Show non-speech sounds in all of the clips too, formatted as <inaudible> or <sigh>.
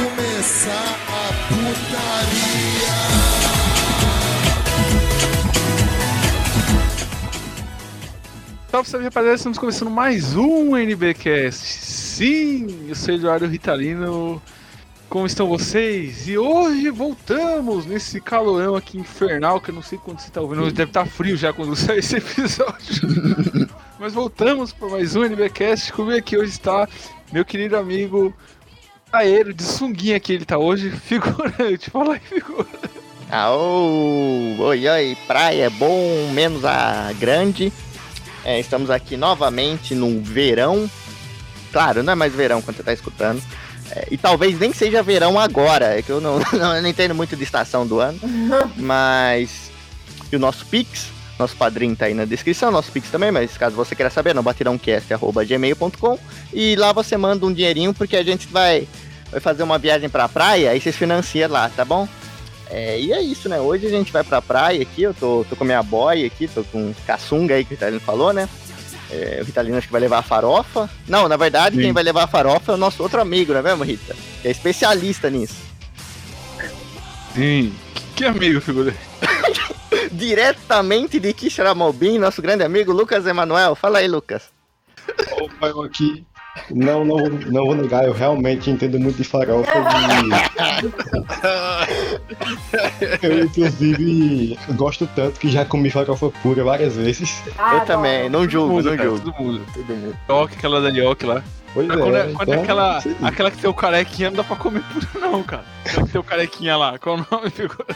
começar a putaria. Salve, salve rapaziada, estamos começando mais um NBcast. Sim, eu sou Eduardo Ritalino. Como estão vocês? E hoje voltamos nesse calorão aqui infernal, que eu não sei quando você está ouvindo, deve estar frio já quando <laughs> sair esse episódio. Mas voltamos para mais um NBcast. Comigo aqui hoje está meu querido amigo Aero de sunguinha que ele tá hoje, <laughs> figurante. Fala aí, figura. Aô, oi, oi, praia é bom, menos a grande. É, estamos aqui novamente no verão. Claro, não é mais verão quando você tá escutando. É, e talvez nem seja verão agora, é que eu não, <laughs> não, eu não entendo muito de estação do ano. <laughs> Mas. E o nosso Pix, nosso padrinho tá aí na descrição, nosso Pix também, mas caso você queira saber, no batirãocast.gmail.com e lá você manda um dinheirinho porque a gente vai, vai fazer uma viagem pra praia e vocês financiam lá, tá bom? É, e é isso, né? Hoje a gente vai pra praia aqui, eu tô, tô com minha boy aqui, tô com caçunga aí que o Ritalino falou, né? É, o Ritalino acho que vai levar a farofa. Não, na verdade, Sim. quem vai levar a farofa é o nosso outro amigo, não é mesmo, Rita? Que é especialista nisso. Sim. Que amigo, figura. <laughs> Diretamente de Quixeramobim, nosso grande amigo Lucas Emanuel. Fala aí, Lucas. Opa, eu aqui. Não, não, não vou negar, eu realmente entendo muito de farofa <laughs> e eu, inclusive, gosto tanto que já comi farofa pura várias vezes. Ah, eu também, não julgo, Todo mundo, não julgo. todo mundo. Todo mundo. Yoke, aquela da Yoke lá. Pois quando é, é, quando é então, aquela, sim. aquela que tem o carequinha, não dá pra comer pura, não, cara. Aquela que tem o carequinha lá. Qual o nome, figura?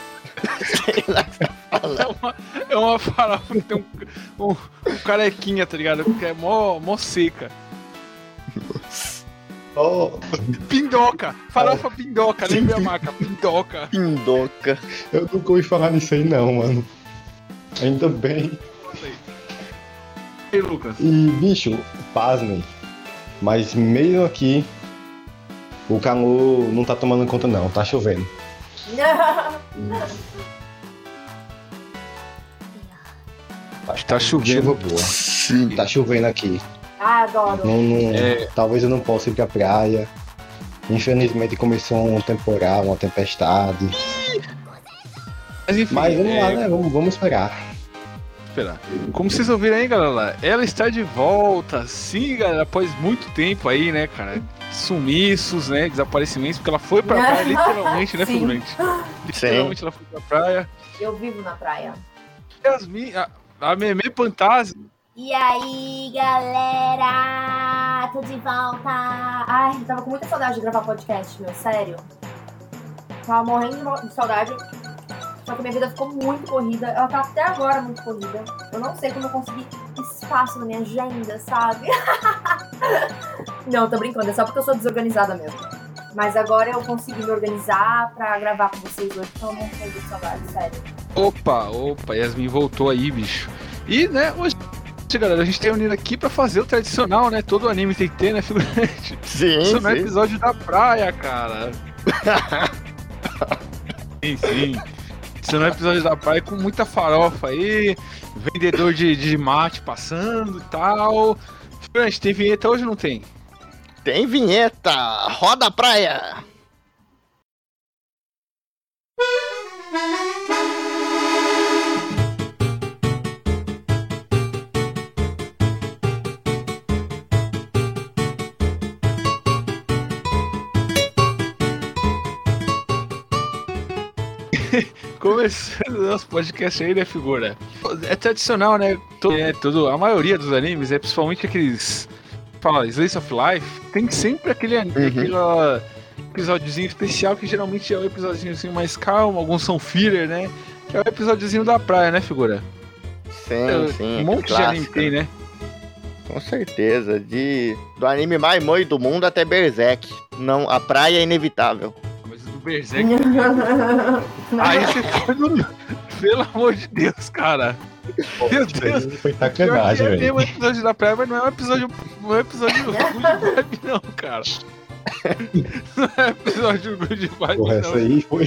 Sei lá tá <laughs> É uma, é uma farofa que tem um, um, um carequinha, tá ligado? Que é mó, mó seca. Oh, <laughs> Pindoca! Farofa pindoca, lembra a marca? Pindoca. <laughs> Pindoca. eu nunca ouvi falar nisso aí não, mano. Ainda bem. E aí, Lucas? E, bicho, pasmem. Mas mesmo aqui, o calor não tá tomando conta não, tá chovendo. Acho Tá chovendo. Chuva boa. Sim. Tá chovendo aqui. Ah, adoro. Não, não- É. Talvez eu não possa ir pra praia. Infelizmente começou um temporal, uma tempestade. Mas enfim, Mas vamos é, lá, né? Vamos, vamos esperar. esperar. Como vocês ouviram aí, galera, ela está de volta, sim, galera, após muito tempo aí, né, cara? Sumiços, né? Desaparecimentos, porque ela foi pra praia, <laughs> literalmente, né, Sim. figurante? Literalmente ela foi pra praia. Eu vivo na praia. Yasmin, a, a Meme Fantasma. E aí, galera? Tô de volta. Ai, eu tava com muita saudade de gravar podcast, meu, sério. Tava morrendo de saudade. Só que minha vida ficou muito corrida. Ela tá até agora muito corrida. Eu não sei como eu consegui espaço na minha agenda, sabe? <laughs> não, tô brincando. É só porque eu sou desorganizada mesmo. Mas agora eu consegui me organizar pra gravar com vocês hoje. Não tenho de saudade, sério. Opa, opa, Yasmin voltou aí, bicho. E, né, hoje, galera, a gente tem unido aqui pra fazer o tradicional, né? Todo anime tem que ter, né, figurante? Sim, Isso não é episódio da praia, cara. <laughs> sim, sim. Isso não é episódio da praia com muita farofa aí, vendedor de, de mate passando e tal. Figurante, tem vinheta hoje ou não tem? Tem vinheta. Roda a praia. Começando o nosso podcast aí, né, figura? É tradicional, né? Todo, é, todo, a maioria dos animes, é principalmente aqueles. Fala, Slice of Life, tem sempre aquele, Uhum. aquele episódiozinho especial que geralmente é um episódiozinho assim, mais calmo, alguns são filler, né? Que é o episódiozinho da praia, né, figura? Sim, sim. um monte de clássico, anime tem, né? Com certeza. De, do anime mais moi do mundo até Berserk. Não, a praia é inevitável. Berserk. Aí você foi no. Pelo amor de Deus, cara. Meu Deus. Foi sacanagem, é velho. mesmo episódio da praia, mas não é um episódio. Não é um episódio good vibe, não, cara. Não é episódio good vibe, Porra, não. essa aí foi.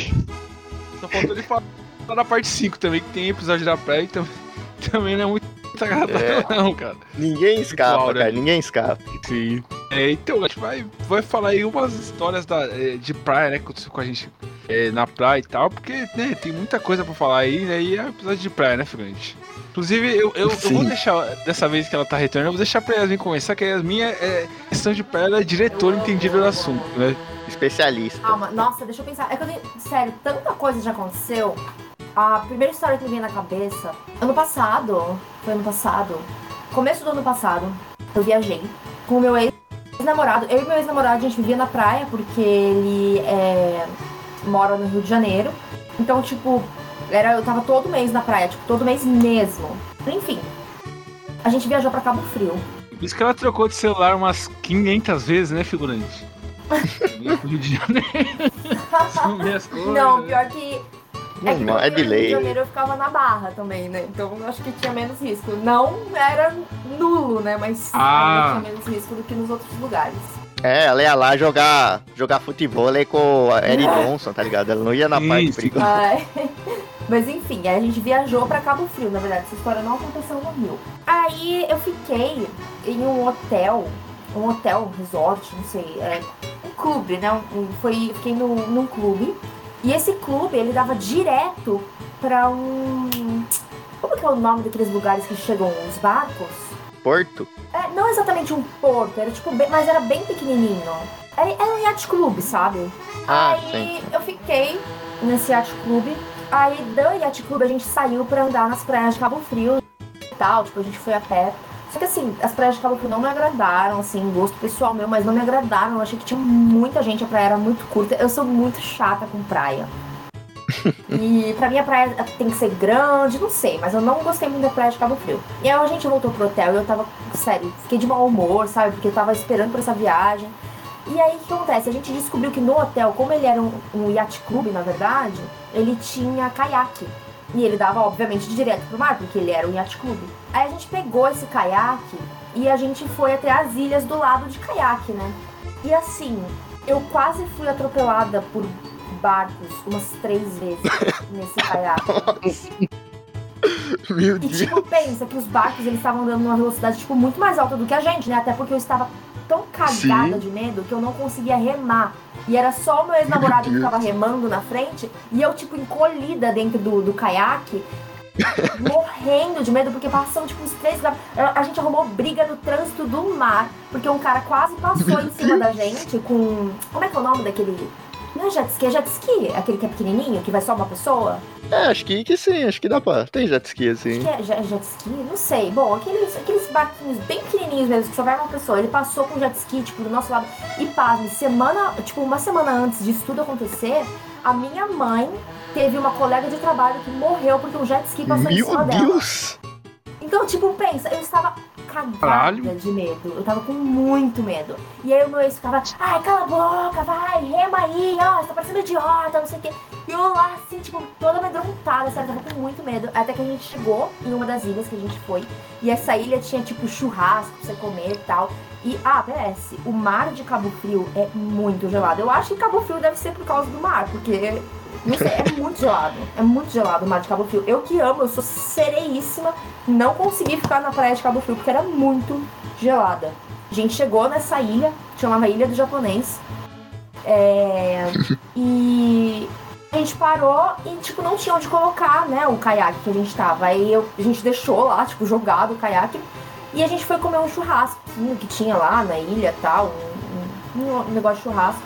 Só faltou ele falar da parte 5 também, que tem episódio da praia e também, também não é muito agradável, É. não, cara. Ninguém escapa, né? cara. Ninguém escapa. Sim. É, então, a gente vai, vai falar aí umas histórias da, é, de praia, né? Que aconteceu com a gente é, na praia e tal, porque né, tem muita coisa pra falar aí, né? E é episódio de praia, né, Figurante? Inclusive, eu, eu, eu vou deixar, dessa vez que ela tá retornando, eu vou deixar pra Yasmin começar, que a Yasmin é, é questão de praia, ela é diretora entendida do assunto, né? Especialista. Calma, nossa, deixa eu pensar. É que eu tenho. Sério, tanta coisa já aconteceu. A primeira história que me veio na cabeça. Ano passado. Foi ano passado. Começo do ano passado. Eu viajei com o meu ex-namorado. Eu e meu ex-namorado, a gente vivia na praia porque ele é, mora no Rio de Janeiro. Então, tipo, era, eu tava todo mês na praia, tipo, todo mês mesmo. Enfim. A gente viajou pra Cabo Frio. Por isso que ela trocou de celular umas 500 vezes, né, figurante? <laughs> Rio de Janeiro. <laughs> Não, pior que Normal, é no de Rio de. Janeiro eu ficava na barra também, né? Então eu acho que tinha menos risco. Não era nulo, né? Mas Ah. tinha menos risco do que nos outros lugares. É, ela ia lá jogar, jogar futebol aí com a Eric <laughs> Johnson, tá ligado? Ela não ia na parte perigosa. Ai. <laughs> Mas enfim, aí a gente viajou pra Cabo Frio, na verdade, essa história não aconteceu no Rio. Aí eu fiquei em um hotel, um hotel, um resort, não sei, é, um clube, né? Um- foi, fiquei no, num clube. E esse clube, ele dava direto pra um. Como que é o nome daqueles lugares que chegam os barcos? Porto? É, não exatamente um porto, era tipo, bem- mas era bem pequenininho. Era, era um yacht clube, sabe? Ah, aí sim. eu fiquei nesse yacht clube. Aí do yacht clube a gente saiu pra andar nas praias de Cabo Frio e tal. Tipo, a gente foi a pé. Só que assim, as praias de Cabo Frio não me agradaram, assim, gosto pessoal meu, mas não me agradaram. Eu achei que tinha muita gente, a praia era muito curta. Eu sou muito chata com praia. <laughs> E pra mim a praia tem que ser grande, não sei, mas eu não gostei muito da praia de Cabo Frio. E aí a gente voltou pro hotel e eu tava, sério, fiquei de mau humor, sabe? Porque eu tava esperando por essa viagem. E aí o que acontece? A gente descobriu que no hotel, como ele era um, um yacht clube, na verdade, ele tinha caiaque. E ele dava, obviamente, direto pro mar, porque ele era um yacht clube. Aí a gente pegou esse caiaque e a gente foi até as ilhas do lado de caiaque, né? E assim, eu quase fui atropelada por barcos umas três vezes <laughs> nesse caiaque. Meu E Deus. tipo, pensa que os barcos eles estavam andando numa velocidade tipo muito mais alta do que a gente, né? Até porque eu estava tão cagada Sim. de medo que eu não conseguia remar. E era só o meu ex-namorado que ficava remando na frente e eu tipo encolhida dentro do, do caiaque. <laughs> morrendo de medo, porque passam tipo uns três a gente arrumou briga no trânsito do mar, porque um cara quase passou em cima da gente com. Como é que é o nome daquele. Não é jet ski, é jet ski? Aquele que é pequenininho, que vai só uma pessoa? É, acho que, que sim, acho que dá pra. Tem jet ski assim. Acho que é jet, ski, não sei. Bom, aqueles, aqueles barquinhos bem pequenininhos mesmo, que só vai uma pessoa. Ele passou com jet ski, tipo, do nosso lado. E pasme, semana, tipo, uma semana antes disso tudo acontecer, a minha mãe teve uma colega de trabalho que morreu porque um jet ski passou em Meu cima dela. Deus! Então, tipo, pensa, eu estava cagada Caralho. de medo. Eu tava com muito medo. E aí o meu ex ficava, ai, cala a boca, vai, rema aí, ó, você tá parecendo idiota, não sei o quê. E eu lá, assim, tipo, toda amedrontada, sério, tava com muito medo. Até que a gente chegou em uma das ilhas que a gente foi. E essa ilha tinha, tipo, churrasco pra você comer e tal. E, ah, PS, o mar de Cabo Frio é muito gelado. Eu acho que Cabo Frio deve ser por causa do mar, porque, não sei, é muito gelado. É muito gelado o mar de Cabo Frio. Eu que amo, eu sou sereíssima, não consegui ficar na praia de Cabo Frio, porque era muito gelada. A gente chegou nessa ilha, chamava Ilha do Japonês. É, <laughs> e a gente parou e, tipo, não tinha onde colocar, né, o caiaque que a gente tava. Aí eu- a gente deixou lá, tipo, jogado o caiaque. E a gente foi comer um churrasquinho que tinha lá na ilha e tal, um, um- um negócio de churrasco.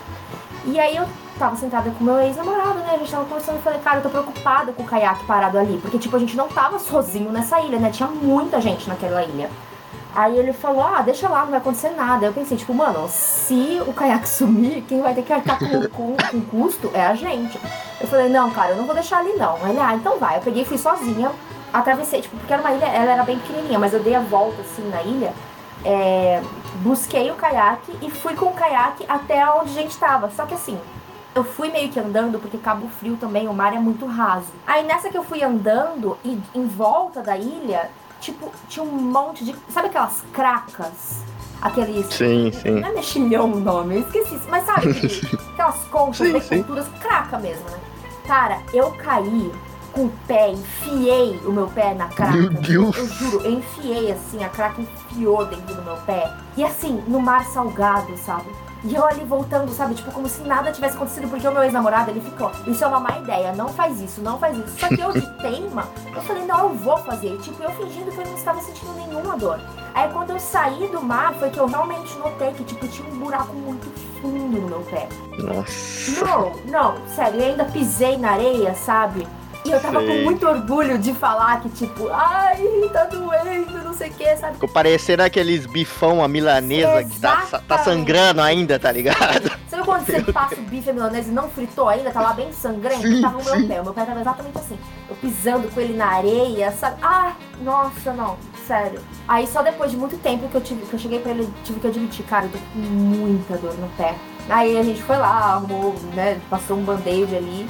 E aí eu tava sentada com meu ex-namorado, né? A gente tava conversando e falei, cara, eu tô preocupada com o caiaque parado ali. Porque, tipo, a gente não tava sozinho nessa ilha, né? Tinha muita gente naquela ilha. Aí ele falou, ah, deixa lá, não vai acontecer nada. Eu pensei, tipo, mano, se o caiaque sumir, quem vai ter que arcar com, com, com custo é a gente. Eu falei, não, cara, eu não vou deixar ali não. Ele, ah, então vai. Eu peguei e fui sozinha, atravessei, tipo, porque era uma ilha, ela era bem pequenininha, mas eu dei a volta, assim, na ilha. é, busquei o caiaque e fui com o caiaque até onde a gente tava. Só que assim, eu fui meio que andando, porque Cabo Frio também, o mar é muito raso. Aí nessa que eu fui andando, e em volta da ilha, tipo, tinha um monte de. Sabe aquelas cracas? Aqueles. Sim, sim. Não é mexilhão o nome, eu esqueci. Mas sabe, <laughs> aquelas conchas sim. culturas, craca mesmo, né? Cara, eu caí com o pé, enfiei o meu pé na craca. Meu Deus. Eu juro, eu enfiei assim, a craca enfiou dentro do meu pé. E assim, no mar salgado, sabe? E eu ali voltando, sabe? Tipo, como se nada tivesse acontecido, porque o meu ex-namorado, ele ficou, isso é uma má ideia, não faz isso, não faz isso. Só que eu de teima, eu falei, não, eu vou fazer. Tipo, eu fingindo que eu não estava sentindo nenhuma dor. Aí quando eu saí do mar, foi que eu realmente notei que, tipo, tinha um buraco muito fundo no meu pé. Nossa. Não, não, sério, eu ainda pisei na areia, sabe? E eu tava Sei. com muito orgulho de falar que, tipo, ai, tá doendo, não sei o que, sabe? Ficou parecendo aqueles bifão, a milanesa que tá, tá sangrando ainda, tá ligado? Sabe quando você <laughs> passa o bife milanese e não fritou ainda, tá lá bem sangrento? Sim, tava o meu pé, o meu pé tava exatamente assim. Eu pisando com ele na areia, sabe? Ah, nossa, não, sério. Aí só depois de muito tempo que eu, tive, que eu cheguei pra ele, tive que admitir, cara, eu tô com muita dor no pé. Aí a gente foi lá, arrumou, né, passou um band-aid ali.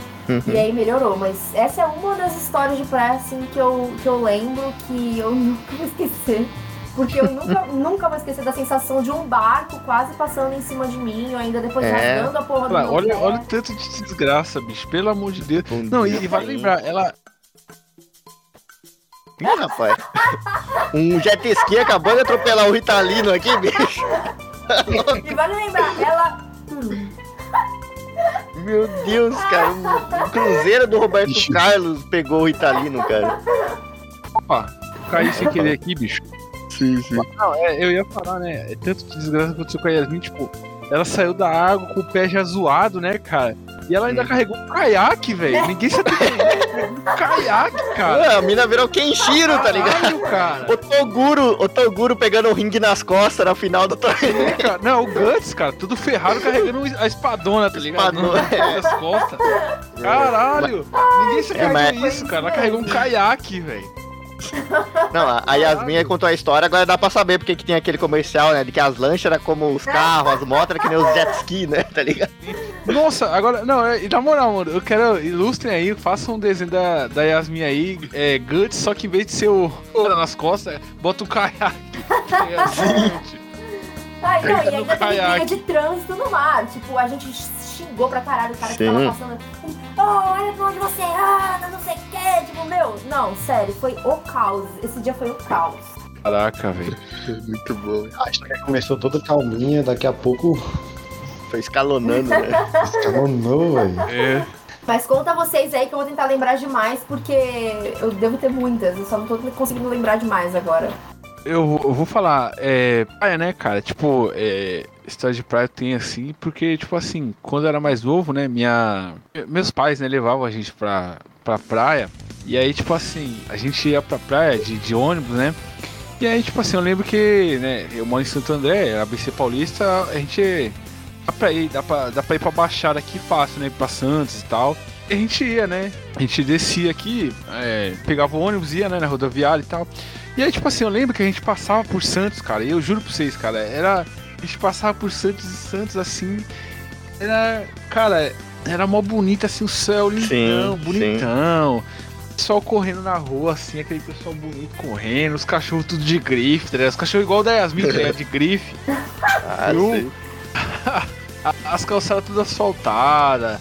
E aí melhorou, mas essa é uma das histórias de praia, assim, que eu, que eu lembro que eu <laughs> nunca vou esquecer. Porque eu nunca, <laughs> nunca vou esquecer da sensação de um barco quase passando em cima de mim, ou ainda depois É. rasgando a porra do Olha, meu olha, o tanto de desgraça, bicho. Pelo amor de Deus. Bom Não, dia, e, e vale lembrar, ela. Ih, rapaz. Um jet ski acabou de atropelar o Ritalino aqui, bicho. <laughs> E vale lembrar, ela. Meu Deus, cara. Um, um cruzeiro do Roberto Ixi. Carlos pegou o Ritalino, cara. Opa, caí sem querer aqui, bicho. Sim, sim. Não, é, eu ia falar, né? É tanto de desgraça que aconteceu com a Yasmin, tipo, ela saiu da água com o pé já zoado, né, cara? E ela ainda Hum. carregou um caiaque, velho. Ninguém se atendeu. Um caiaque, cara. Ah, a mina virou Kenshiro, tá ligado? Cara. O Toguro, o Toguro pegando o ringue nas costas na final do torneio. É, cara. Não, o Guts, cara, tudo ferrado carregando a espadona, tá ligado? Espadona, Nas costas. Caralho. Ninguém se É, mas- isso, cara. Ela carregou um caiaque, velho. <laughs> Não, a- a Yasmin contou a história, agora dá pra saber porque que tem aquele comercial, né? De que as lanchas eram como os carros, as motos eram que nem os jet ski, né? Tá ligado? Nossa, agora, não, é, e na moral, mano, eu quero, ilustrem aí, façam um desenho da, da Yasmin aí, é, Guts, só que em vez de ser o o nas costas, bota um caiaque. <laughs> É assim, Ai, não, e ainda teve briga de trânsito no mar. Tipo, a gente xingou pra caralho o cara que Sim. tava passando. Ele, Oh, olha pra onde você anda, não sei o que. Tipo, meu, não, sério, foi o caos. Esse dia foi o caos. Caraca, velho. <laughs> Muito bom. A história começou toda calminha, daqui a pouco Foi escalonando, né? <laughs> escalonou, velho. É. Mas conta vocês aí que eu vou tentar lembrar demais, porque eu devo ter muitas, eu só não tô conseguindo lembrar demais agora. Eu, eu vou falar, é. Praia, né, cara? Tipo, é. História de praia tem assim, porque, tipo assim, quando eu era mais novo, né, minha. Meus pais, né, levavam a gente pra, pra praia. E aí, tipo assim, a gente ia pra praia de, de ônibus, né? E aí, tipo assim, eu lembro que, né, eu moro em Santo André, ABC Paulista, a gente. Dá pra ir, dá pra, dá pra ir pra Baixada aqui fácil, né? Pra Santos e tal. E a gente ia, né? A gente descia aqui, é, pegava o ônibus, ia, né, na rodoviária e tal. E aí, tipo assim, eu lembro que a gente passava por Santos, cara, e eu juro pra vocês, cara, era. A gente passava por Santos e Santos assim. Era. Cara, era mó bonito assim, o céu lindão, Sim, bonitão. Pessoal correndo na rua, assim, aquele pessoal bonito correndo, os cachorros tudo de grife, tá? Os cachorros igual o da Yasmin, tá? De grife. <laughs> Ah, sim. <laughs> As calçadas tudo asfaltadas.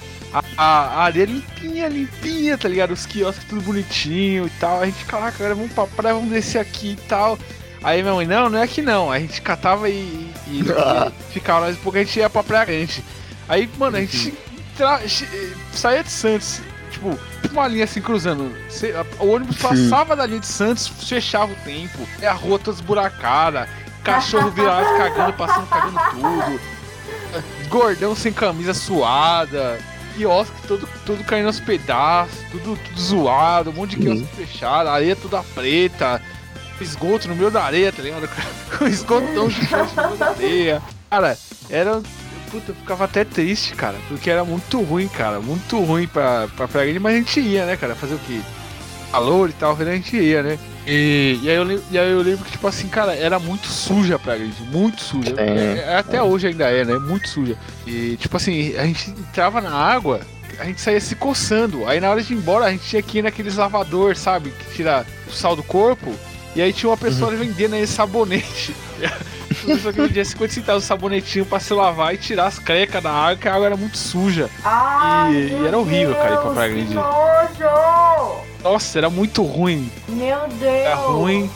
A, a- limpinha, limpinha, tá ligado? Os quiosques tudo bonitinho e tal. A gente, caraca, agora vamos pra praia, vamos descer aqui e tal. Aí minha mãe, não, não é aqui não. A gente catava e, e, e <laughs> ficava mais um pouco, a gente ia pra praia grande. Aí, mano, a gente tra- che- saía de Santos, tipo, uma linha assim cruzando. O ônibus passava da linha de Santos, fechava o tempo. É a rua toda esburacada, cachorro virado cagando, passando cagando tudo. Gordão sem camisa suada, quiosque todo, todo caindo aos pedaços, tudo, tudo zoado, um monte de quiosque fechado, areia toda preta, esgoto no meio da areia, tá ligado? <laughs> Com esgotão gigante no meio da areia. Cara, era. Puta, eu ficava até triste, cara, porque era muito ruim, cara, muito ruim pra, pra Grande, mas a gente ia, né, cara, fazer o quê? Calor e tal, a gente ia, né? E, e, aí eu, e aí eu lembro que, tipo assim, cara, era muito suja a Praia Grande, muito suja. É. É, até hoje ainda é, né? Muito suja. E, tipo assim, a gente entrava na água, a gente saía se coçando. Aí na hora de ir embora, a gente tinha que ir naqueles lavador, sabe? Que tira o sal do corpo. E aí tinha uma pessoa vendendo aí sabonete. <laughs> Pessoa que vendia 50 centavos de sabonetinho pra se lavar e tirar as crecas da água, que a água era muito suja. Ai, E- e era horrível, cara, ir pra Deus, Praia que Grande. nojo! Nossa, era muito ruim. Meu Deus. Era ruim.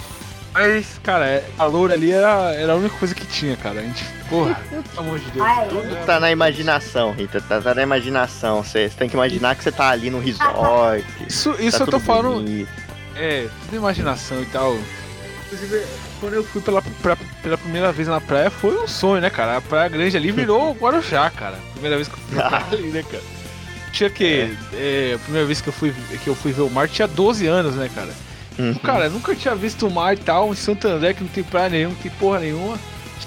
Mas, cara, a loura ali era, era a única coisa que tinha, cara. A gente, porra, <laughs> pelo amor de Deus. Ai. Tudo Tá na imaginação, Rita. Tá, tá na imaginação. Você tem que imaginar que você tá ali no resort. Isso, tá isso eu tô falando, bonito. é, tudo imaginação e tal. Inclusive, quando eu fui pela, pra- pela primeira vez na praia, foi um sonho, né, cara? A Praia Grande ali virou Guarujá, cara. Primeira vez que eu fui pra <laughs> praia ali, né, cara? Tinha que. é, a primeira vez que eu, fui, que eu fui ver o mar tinha 12 anos, né, cara? Uhum. Cara, nunca tinha visto o mar e tal, em Santo André, que não tem praia nenhuma, não tem porra nenhuma.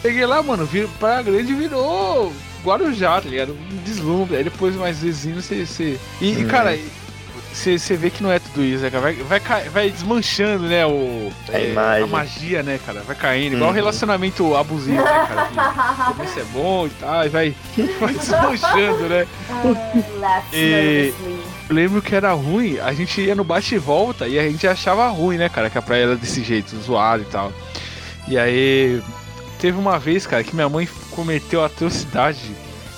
Cheguei lá, mano, vir, Praia Grande virou Guarujá, tá ligado? Um deslumbre. Aí depois mais vizinho você. você... E, e, Hum. cara, você, vê que não é tudo isso, né, cara? Vai, vai, vai desmanchando, né, o, A imagem. magia, né, cara? Vai caindo, igual Uhum. relacionamento abusivo, né, cara? Que <laughs> começo é bom e tal, e vai, <laughs> vai desmanchando, né? Laughed E-. Eu lembro que era ruim, a gente ia no bate e volta e a gente achava ruim, né, cara, que a praia era desse jeito, zoado e tal. E aí, teve uma vez, cara, que minha mãe cometeu a atrocidade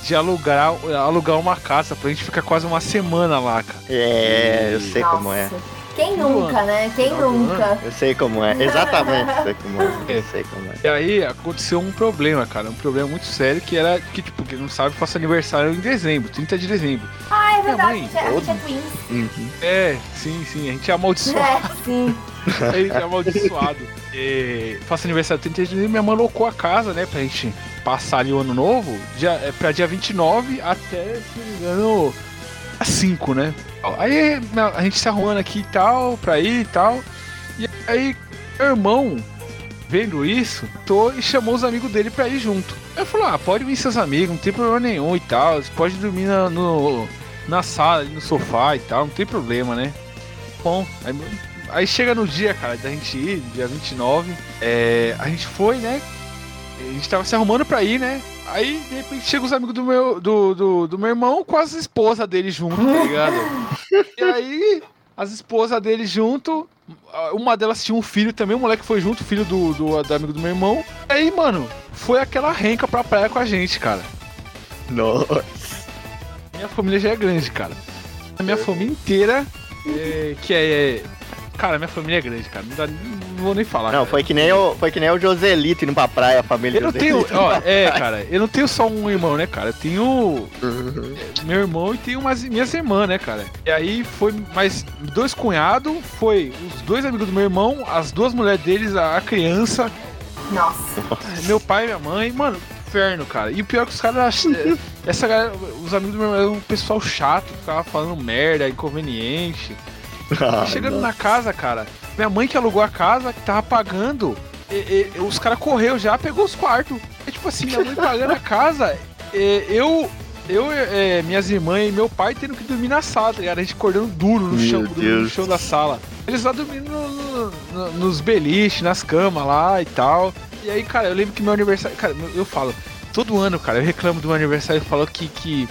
de alugar, alugar uma casa pra gente ficar quase uma semana lá, cara. É, eu sei como é. Nossa. Quem nunca, né? Quem Final do nunca? Eu sei como é. Exatamente, eu sei como é. É. Eu sei como é. E aí aconteceu um problema, cara, um problema muito sério que era que, tipo, quem não sabe, faço aniversário em dezembro, 30 de dezembro. Ah, é verdade. mãe, a gente é- a gente é twins. Uhum. É, sim, sim, a gente é amaldiçoado. É, sim. <laughs> A gente é amaldiçoado. E, faço aniversário 30 de dezembro, minha mãe alocou a casa, né, pra gente passar ali o ano novo, dia, é, pra dia 29 até, se não me engano, a 5, né? Aí a gente se arrumando aqui e tal, pra ir e tal. E aí, meu irmão, vendo isso, tô e chamou os amigos dele pra ir junto. Aí falou: ah, pode vir seus amigos, não tem problema nenhum e tal. Você pode dormir na, no, na sala, no sofá e tal, não tem problema, né? Bom, aí, aí chega no dia, cara, da gente ir, dia 29, é, a gente foi, né? A gente tava se arrumando pra ir, né? Aí, de repente, chega os amigos do meu, do, do, do meu irmão com as esposas dele junto, tá ligado? <laughs> e aí, as esposas dele junto, uma delas tinha um filho também, o moleque foi junto, filho do, do, do amigo do meu irmão. E aí, mano, foi aquela renca pra praia com a gente, cara. Nossa. Minha família já é grande, cara. A minha família inteira, é, que é. Cara, minha família é grande, cara. Não, dá- não vou nem falar. Não, cara. foi que nem o, foi que nem o Joselito indo pra praia, a família Eu não tenho. Joselito. Ó, é, cara, eu não tenho só um irmão, né, cara? Eu tenho Uhum. meu irmão e tenho umas minhas irmãs, né, cara? E aí foi mais dois cunhados, foi os dois amigos do meu irmão, as duas mulheres deles, a criança, Nossa. meu pai e minha mãe, mano, inferno, cara. E o pior é que os caras. é, Essa galera, os amigos do meu irmão eram um pessoal chato, que ficava falando merda, inconveniente. Ah, Chegando na casa, cara, minha mãe que alugou a casa, que tava pagando, e- e- os caras correu já, pegou os quartos. É tipo assim, minha mãe pagando a <laughs> casa, e eu, eu, é, minhas irmãs e meu pai tendo que dormir na sala, tá ligado? A gente acordando duro no Meu chão, no chão da sala. Eles lá dormindo no- no- no- nos beliches, nas camas lá e tal. E aí, cara, eu lembro que meu aniversário. Cara, eu- eu falo, todo ano, cara, eu reclamo do meu aniversário, eu falo que, que,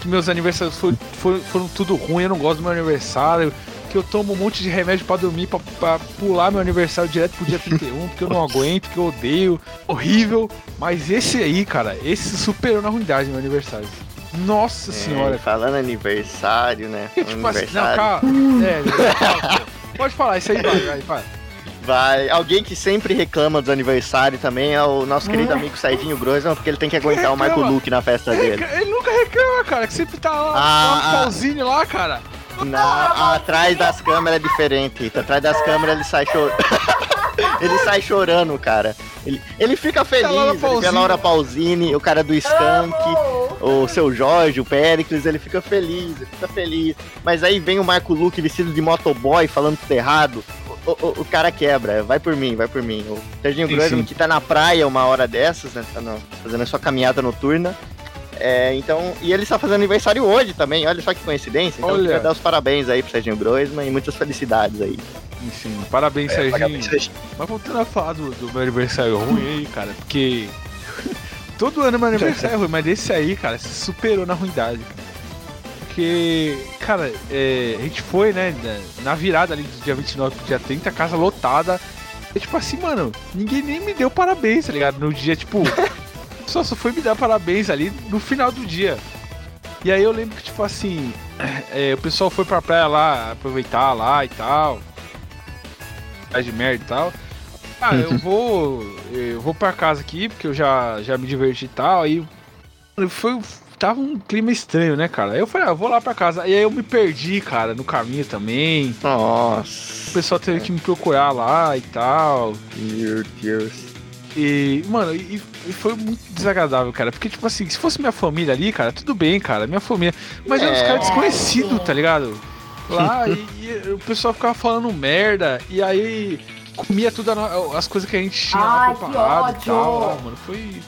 que meus aniversários foram, foram, foram tudo ruim, eu não gosto do meu aniversário que eu tomo um monte de remédio pra dormir, pra, pra pular meu aniversário direto pro dia <laughs> 31, porque eu não aguento, que eu odeio. Horrível. Mas esse aí, cara, esse superou na ruindade meu aniversário. Nossa É, senhora. falando aniversário, né? Falando <laughs> tipo assim, não, aniversário. calma. <laughs> É. Pode falar, isso aí vai, vai, vai. Vai. Alguém que sempre reclama dos aniversários também é o nosso querido amigo Saidinho Groisman, porque ele tem que aguentar o Marco Reclama. Luke na festa dele. Ele nunca reclama, cara, que sempre tá lá, Ah, lá ah. no pauzinho lá, cara. Na, atrás das câmeras é diferente, Rita. Atrás das câmeras ele sai chorando. <laughs> ele sai chorando, cara. Ele, ele fica feliz, ele vê a. Laura Pausini, o cara do Skank, o seu Jorge, o Pericles, ele fica feliz, ele fica feliz. Mas aí vem o Marco Luke vestido de motoboy falando tudo errado. O, o- o cara quebra, vai por mim, vai por mim. O Serginho sim. que tá na praia uma hora dessas, né? Tá no- fazendo a sua caminhada noturna. É, então, e ele está fazendo aniversário hoje também, olha só que coincidência. Então, Olha. eu queria dar os parabéns aí pro Serginho Groisman e muitas felicidades aí. Enfim, parabéns, É, Serginho. parabéns, Serginho. Mas voltando a falar do, do meu aniversário ruim aí, cara, porque <laughs> todo ano meu aniversário é ruim, mas esse aí, cara, se superou na ruindade. cara. Porque, cara, é, a gente foi, né, na- na virada ali do dia 29 pro dia 30, casa lotada. E tipo assim, mano, ninguém nem me deu parabéns, tá ligado? No dia, tipo, <laughs> só, só foi me dar parabéns ali no final do dia. E aí eu lembro que, tipo assim, <clears throat> é, o pessoal foi pra praia lá, aproveitar lá e tal. De merda e tal. Ah, eu <laughs> vou. Eu vou pra casa aqui, porque eu já, já me diverti e tal. Aí foi. Tava um clima estranho, né, cara? Aí eu falei, ah, eu vou lá pra casa. E aí eu me perdi, cara, no caminho também. O Nossa. pessoal teve que me procurar lá e tal. Meu Deus. E, mano, e, e foi muito desagradável, cara. Porque, tipo assim, se fosse minha família ali, cara, tudo bem, cara, minha família. Mas eram os É. caras desconhecidos, tá ligado? Lá, <laughs> e, e o pessoal ficava falando merda, e aí comia tudo a as coisas que a gente tinha lá Ai, que preparado e tal. Ah, mano, foi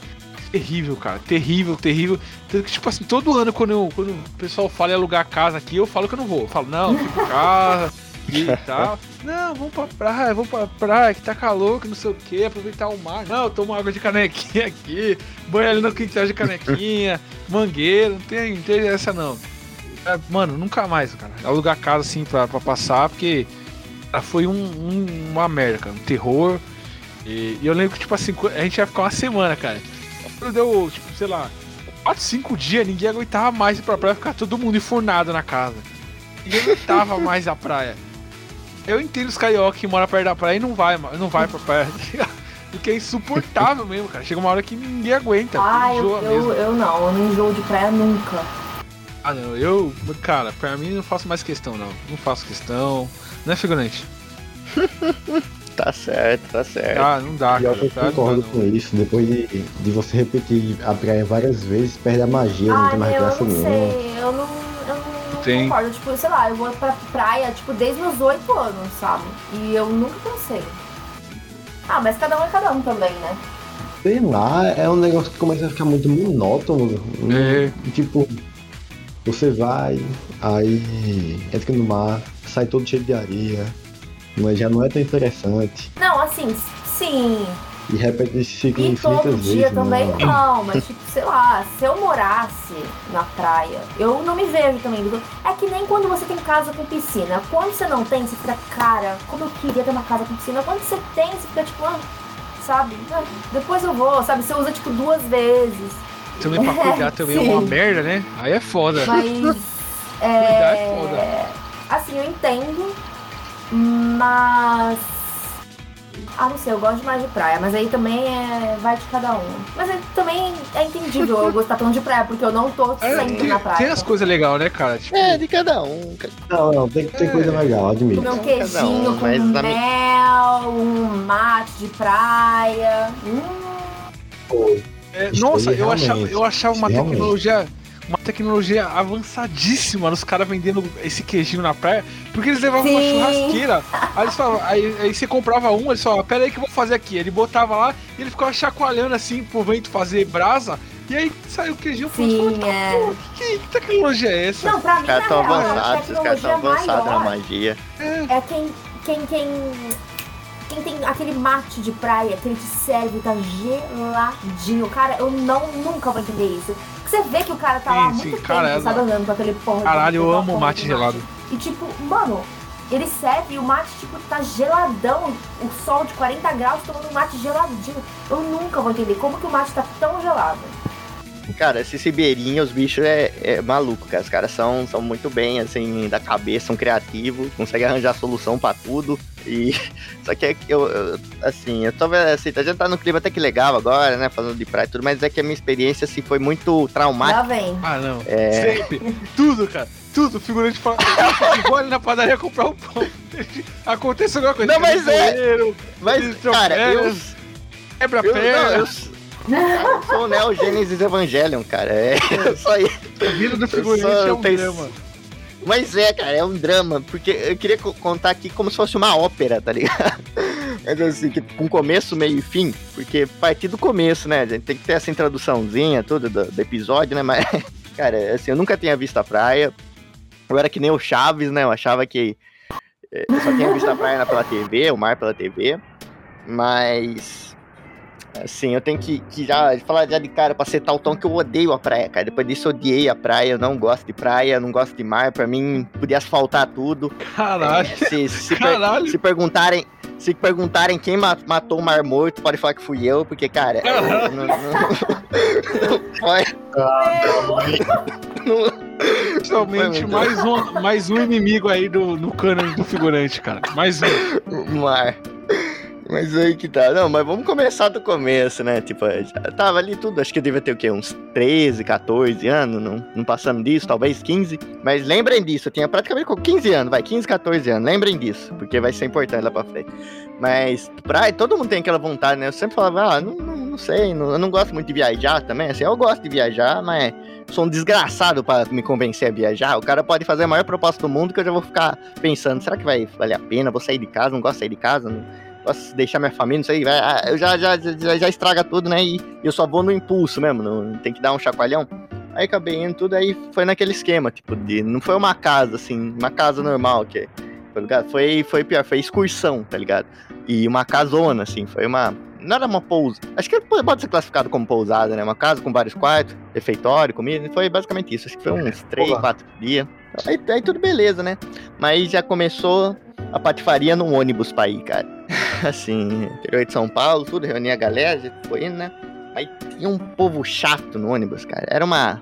terrível, cara. Terrível, terrível. Tanto que, tipo assim, todo ano, quando, eu- quando o pessoal fala em alugar casa aqui, eu falo que eu não vou. Eu falo, não, fico em casa e tal. Não, vamos pra praia, vamos pra praia, que tá calor, que não sei o que, aproveitar o mar. Não, eu tomo água de canequinha aqui, banho ali no quintal de canequinha, <laughs> mangueira, não tem, não tem essa não. É, Mano, nunca mais, cara. Alugar casa assim pra, pra passar, porque cara, foi um, um- uma merda, cara. Um terror. E, e eu lembro que, tipo assim, a gente ia ficar uma semana, cara. Quando deu, tipo, sei lá, 4, 5 dias, ninguém aguentava mais ir pra praia, ficar todo mundo enfurnado na casa. Ninguém aguentava <laughs> mais a praia. Eu entendo os carioca que moram perto da praia e não vai, ma- não vai pra praia. <laughs> tá? Porque é insuportável mesmo, cara. Chega uma hora que ninguém aguenta. Ai, eu, eu, eu não, eu não enjoo de praia nunca. Ah, não, eu, cara, pra mim não faço mais questão, não. Não faço questão. Não é figurante? <laughs> Tá certo, tá certo. Ah, não dá, cara. que eu não concordo dá, com não. isso. Depois de, de você repetir a praia várias vezes, perde a magia, não Ai, tem mais graça não nenhuma. sei, eu não, eu não Tem. concordo. Tipo, sei lá, eu vou pra praia, tipo, desde meus oito anos, sabe? E eu nunca cansei. Ah, mas cada um é cada um também, né? Sei lá, é um negócio que começa a ficar muito monótono. É. Tipo, você vai, aí entra no mar, sai todo cheio de areia, mas já não é tão interessante. Não, assim, sim. E repete esse ciclo E infinitas todo vezes. dia também né? não, mas tipo, sei lá, se eu morasse na praia, eu não me vejo também. É que nem quando você tem casa com piscina. Quando você não tem, você fica, cara, como eu queria ter uma casa com piscina. Quando você tem, você fica tipo, ah, sabe, ah, depois eu vou, sabe? Você usa tipo duas vezes. Também pra cuidar <laughs> também é Sim. uma merda, né? Aí é foda. Mas. <laughs> Cuidar é é, foda. assim, eu entendo, mas. Ah, não sei, eu gosto mais de praia, mas aí também é. vai de cada um. Mas aí também é entendível eu gostar tanto de praia, porque eu não tô É, sempre tem, na praia. tem as coisas legais, né, cara? Tipo, É, de cada um. Não, não, tem que ter É. coisa legal, admito. Comer um Cada um, queijinho com mel, um mate de praia. Hum, Pô, é, nossa, eu achava, eu achava uma realmente. tecnologia. Uma tecnologia avançadíssima nos caras vendendo esse queijinho na praia, porque eles levavam uma Sim. churrasqueira. Aí, eles falavam, aí, aí você comprava um, eles falavam, pera aí que eu vou fazer aqui. Ele botava lá e ele ficava chacoalhando assim pro vento fazer brasa. E aí saiu o queijinho e falou, Sim, "Pô, é. que, que tecnologia é essa? Não, pra mim, Os caras tão real, a avançados, os caras tão tecnologia avançados na magia. é quem, quem, quem, quem tem aquele mate de praia que ele te serve, tá geladinho. Cara, eu não, nunca vou entender isso. Você vê que o cara tá lá Sim, sim, muito cara, tempo, é sabe, da- andando com aquele porra. Caralho, eu amo mate gelado. E tipo, mano, ele serve e o mate, tipo, tá geladão. O sol de 40 graus tomando um mate geladinho. Eu nunca vou entender como que o mate tá tão gelado. Cara, esse Sibeirinho, os bichos é, é maluco, cara. Os caras são, são muito bem, assim, da cabeça, são criativos, conseguem arranjar solução pra tudo. E. <laughs> Só que é que eu, eu, assim, eu tô vendo, assim, a gente tá no clima até que legal agora, né? Falando de praia e tudo, mas é que a minha experiência, assim, foi muito traumática. Lá vem. Ah, não. É. Sempre. Tudo, cara. Tudo. Figurante fala. Vou ali na padaria comprar um pão. <laughs> Acontece alguma coisa. Não, mas é. Mas, cara, eu. tropeçam, Quebra a Eu, sou o Neo Genesis Evangelion, cara. É só isso. A vida do figurante só é um tenho- drama. Mas é, cara, é um drama, porque eu queria co- contar aqui como se fosse uma ópera, tá ligado? <laughs> Mas assim, que com começo, meio e fim, porque partir do começo, né? A gente tem que ter essa introduçãozinha, tudo do, do episódio, né? Mas, <laughs> cara, assim, eu nunca tinha visto a praia. Eu era que nem o Chaves, né? Eu achava que eh, eu só tinha visto a praia pela TV, o mar pela TV. Mas, assim, eu tenho que, que já falar já de cara pra acertar o tom que eu odeio a praia, cara. Depois disso, eu odiei a praia, eu não gosto de praia, não gosto de mar. Pra mim, podia asfaltar tudo. Caralho. É, se, se, per- Caralho. se perguntarem. Se perguntarem quem ma- matou o Mar Morto, pode falar que fui eu, porque, cara, eu- não, não- não pode, mais um, mais um inimigo aí do, no cano do figurante, cara. Mais um. Mar. Mas aí que tá. Não, mas vamos começar do começo, né? Tipo, já tava ali tudo. Acho que devia ter o quê? Uns 13, 14 anos, não, não passando disso, talvez 15. Mas lembrem disso, eu tinha praticamente com 15 anos, vai, 15, 14 anos. Lembrem disso, porque vai ser importante lá pra frente. Mas praia, todo mundo tem aquela vontade, né? Eu sempre falava, ah, não, não, não sei, não- eu não gosto muito de viajar também. Assim, eu gosto de viajar, mas sou um desgraçado pra me convencer a viajar. O cara pode fazer a maior proposta do mundo que eu já vou ficar pensando, será que vai valer a pena? Vou sair de casa, não gosto de sair de casa, não posso deixar minha família, não sei, vai, ah, eu já, já, já, já estraga tudo, né? E eu só vou no impulso mesmo, não, tem que dar um chacoalhão. Aí acabei indo tudo, aí foi naquele esquema, tipo, de. Não foi uma casa, assim, uma casa normal, que foi, ligado? foi, foi pior, foi excursão, tá ligado? E uma casona, assim, foi uma. Não era uma pousa. Acho que pode ser classificado como pousada, né? Uma casa com vários quartos, refeitório, comida. Foi basicamente isso. Acho que foi uns três, quatro dias. Aí, aí tudo beleza, né? Mas já começou a patifaria no ônibus pra ir, cara. <laughs> Assim, interior de São Paulo, tudo, reunia a galera, a gente foi indo, né? Aí tinha um povo chato no ônibus, cara. Era uma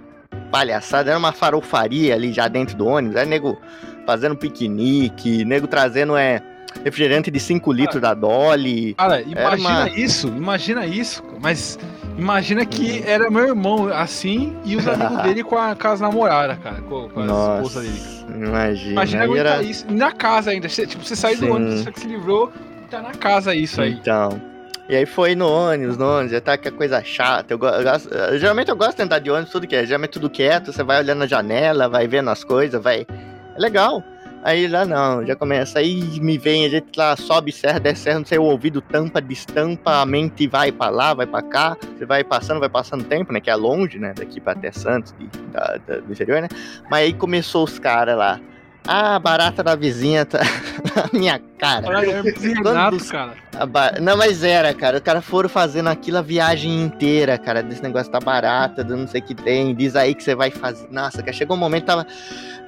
palhaçada, era uma farofaria ali já dentro do ônibus. Era nego fazendo piquenique, nego trazendo é, refrigerante de 5 litros da Dolly. Cara, imagina uma- isso, imagina isso, mas imagina que era meu irmão assim e os <laughs> amigos dele com, a, com as namoradas, cara, com, com as Nossa, esposas dele. imagina. Imagina aguentar era... isso na casa ainda. Você, tipo, você sai Sim. do ônibus, você que se livrou e tá na casa isso aí. Então. E aí foi no ônibus, no ônibus, tá aquela coisa chata. Eu, go- eu gosto- eu- geralmente eu gosto de andar de ônibus, tudo que é. Geralmente tudo quieto, você vai olhando na janela, vai vendo as coisas, vai. É legal. Aí lá não, já começa. Aí me vem, a gente lá sobe serra, desce serra, não sei, o ouvido tampa, destampa, a mente vai pra lá, vai pra cá. Você vai passando, vai passando tempo, né? Que é longe, né? Daqui pra até Santos, de- da- da- do interior, né? Mas aí começou os caras lá. Ah, a barata da vizinha tá <laughs> na minha cara. Olha, é Renato, cara. A ba- Não, mas era, cara. Os caras foram fazendo aquilo a viagem inteira, cara. Desse negócio da barata, do não sei o que tem. Diz aí que você vai fazer. Nossa, cara, chegou um momento tava,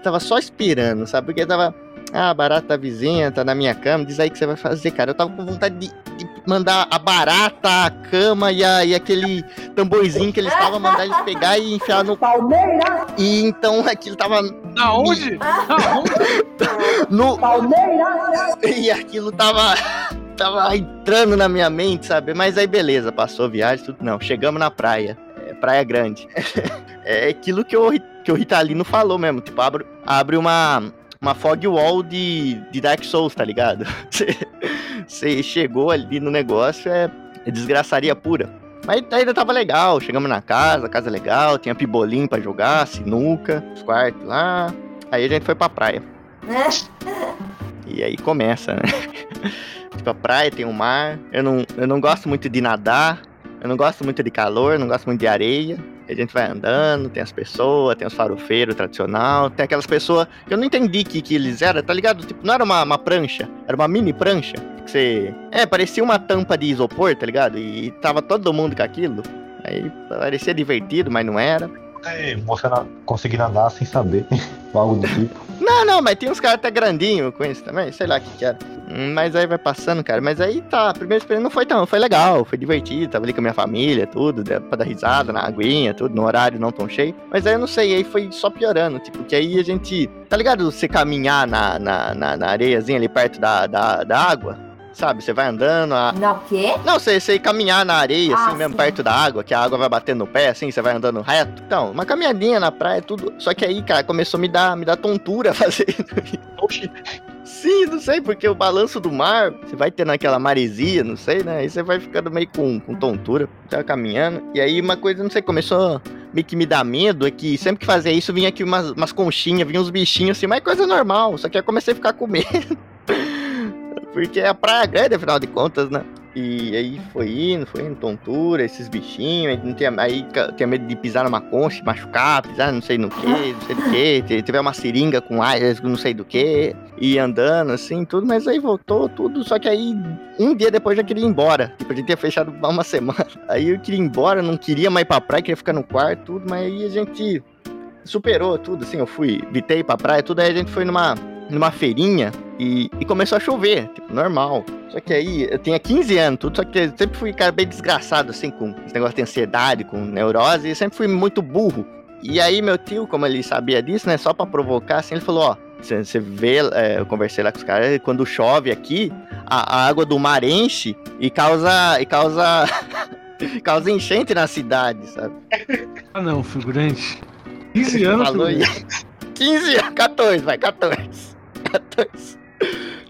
tava só esperando, sabe? Porque tava. Ah, barata da vizinha tá na minha cama. Diz aí que você vai fazer, cara. Eu tava com vontade de, de mandar a barata, a cama e, a- e aquele tamborzinho que eles estavam, mandar eles pegar e enfiar no. Palmeiras! E então aquilo tava Aonde? Aonde? no, Palmeiras! E aquilo tava, <laughs> tava entrando na minha mente, sabe? Mas aí beleza, passou a viagem, tudo. Não, chegamos na praia. É, praia grande. <laughs> é aquilo que o, que o Ritalino falou mesmo. Tipo, abre, abre uma, uma fog wall de, de Dark Souls, tá ligado? <laughs> Você- chegou ali no negócio, é, é desgraçaria pura. Mas ainda tava legal, chegamos na casa, casa legal, tinha pibolim pra jogar, sinuca, os quartos lá. Aí a gente foi pra praia. <laughs> E aí começa, né? <laughs> tipo, a praia tem o mar. Eu não, eu não gosto muito de nadar. Eu não gosto muito de calor, não gosto muito de areia. A gente vai andando, tem as pessoas, tem os farofeiros tradicional, tem aquelas pessoas que eu não entendi que, que eles eram, tá ligado? Tipo, não era uma, uma prancha, era uma mini prancha. Que você. É, parecia uma tampa de isopor, tá ligado? E, tava todo mundo com aquilo. Aí parecia divertido, mas não era. É, você na- conseguir nadar sem saber. <laughs> Algo do tipo. Não, não, mas tem uns caras até grandinhos com isso também, sei lá o que que era. Hum, Mas aí vai passando, cara. Mas aí tá, a primeira experiência não foi tão, foi legal, foi divertido, tava ali com a minha família, tudo, pra dar risada na aguinha, tudo, no horário não tão cheio. Mas aí eu não sei, aí foi só piorando, tipo, que aí a gente, tá ligado? Você caminhar na, na, na, na areiazinha ali perto da, da, da água, sabe? Você vai andando, a, Não, o quê? não, você, você caminhar na areia, Ah, assim, mesmo, sim. perto da água, que a água vai batendo no pé, assim, você vai andando reto. Então, uma caminhadinha na praia, tudo. Só que aí, cara, começou a me dar, me dar tontura <laughs> fazendo isso. Oxi, Sim, não sei, porque o balanço do mar, você vai tendo aquela maresia, não sei, né? Aí você vai ficando meio com, com tontura, tá caminhando. E aí uma coisa, não sei, começou meio que me dar medo, é que sempre que fazia isso, vinha aqui umas, umas conchinhas, vinha uns bichinhos assim, mas é coisa normal. Só que aí eu comecei a ficar com medo. <laughs> Porque é a praia grande, afinal de contas, né? E aí foi indo, foi indo, tontura, esses bichinhos, aí, não tinha, aí tinha medo de pisar numa concha, machucar, pisar não sei no que, não sei do que, <laughs> tiver uma seringa com ar, não sei do que, e andando assim, tudo, mas aí voltou tudo, só que aí um dia depois já queria ir embora, tipo, a gente tinha fechado uma <laughs> semana, aí eu queria ir embora, não queria mais ir pra praia, queria ficar no quarto, tudo, mas aí a gente superou tudo, assim, eu fui, vitei pra praia, tudo, aí a gente foi numa, numa feirinha e, e começou a chover, tipo, normal. Só que aí, eu tinha 15 anos, tudo, só que eu sempre fui cara bem desgraçado, assim, com esse negócio de ansiedade, com neurose, e sempre fui muito burro. E aí, meu tio, como ele sabia disso, né, só pra provocar, assim, ele falou: Ó, você vê, é, eu conversei lá com os caras, quando chove aqui, a, a água do mar enche e causa. E causa. <laughs> causa enchente na cidade, sabe? Ah, não, figurante. 15 anos, Falou figurante. isso. 15 anos, 14, vai, 14. 14.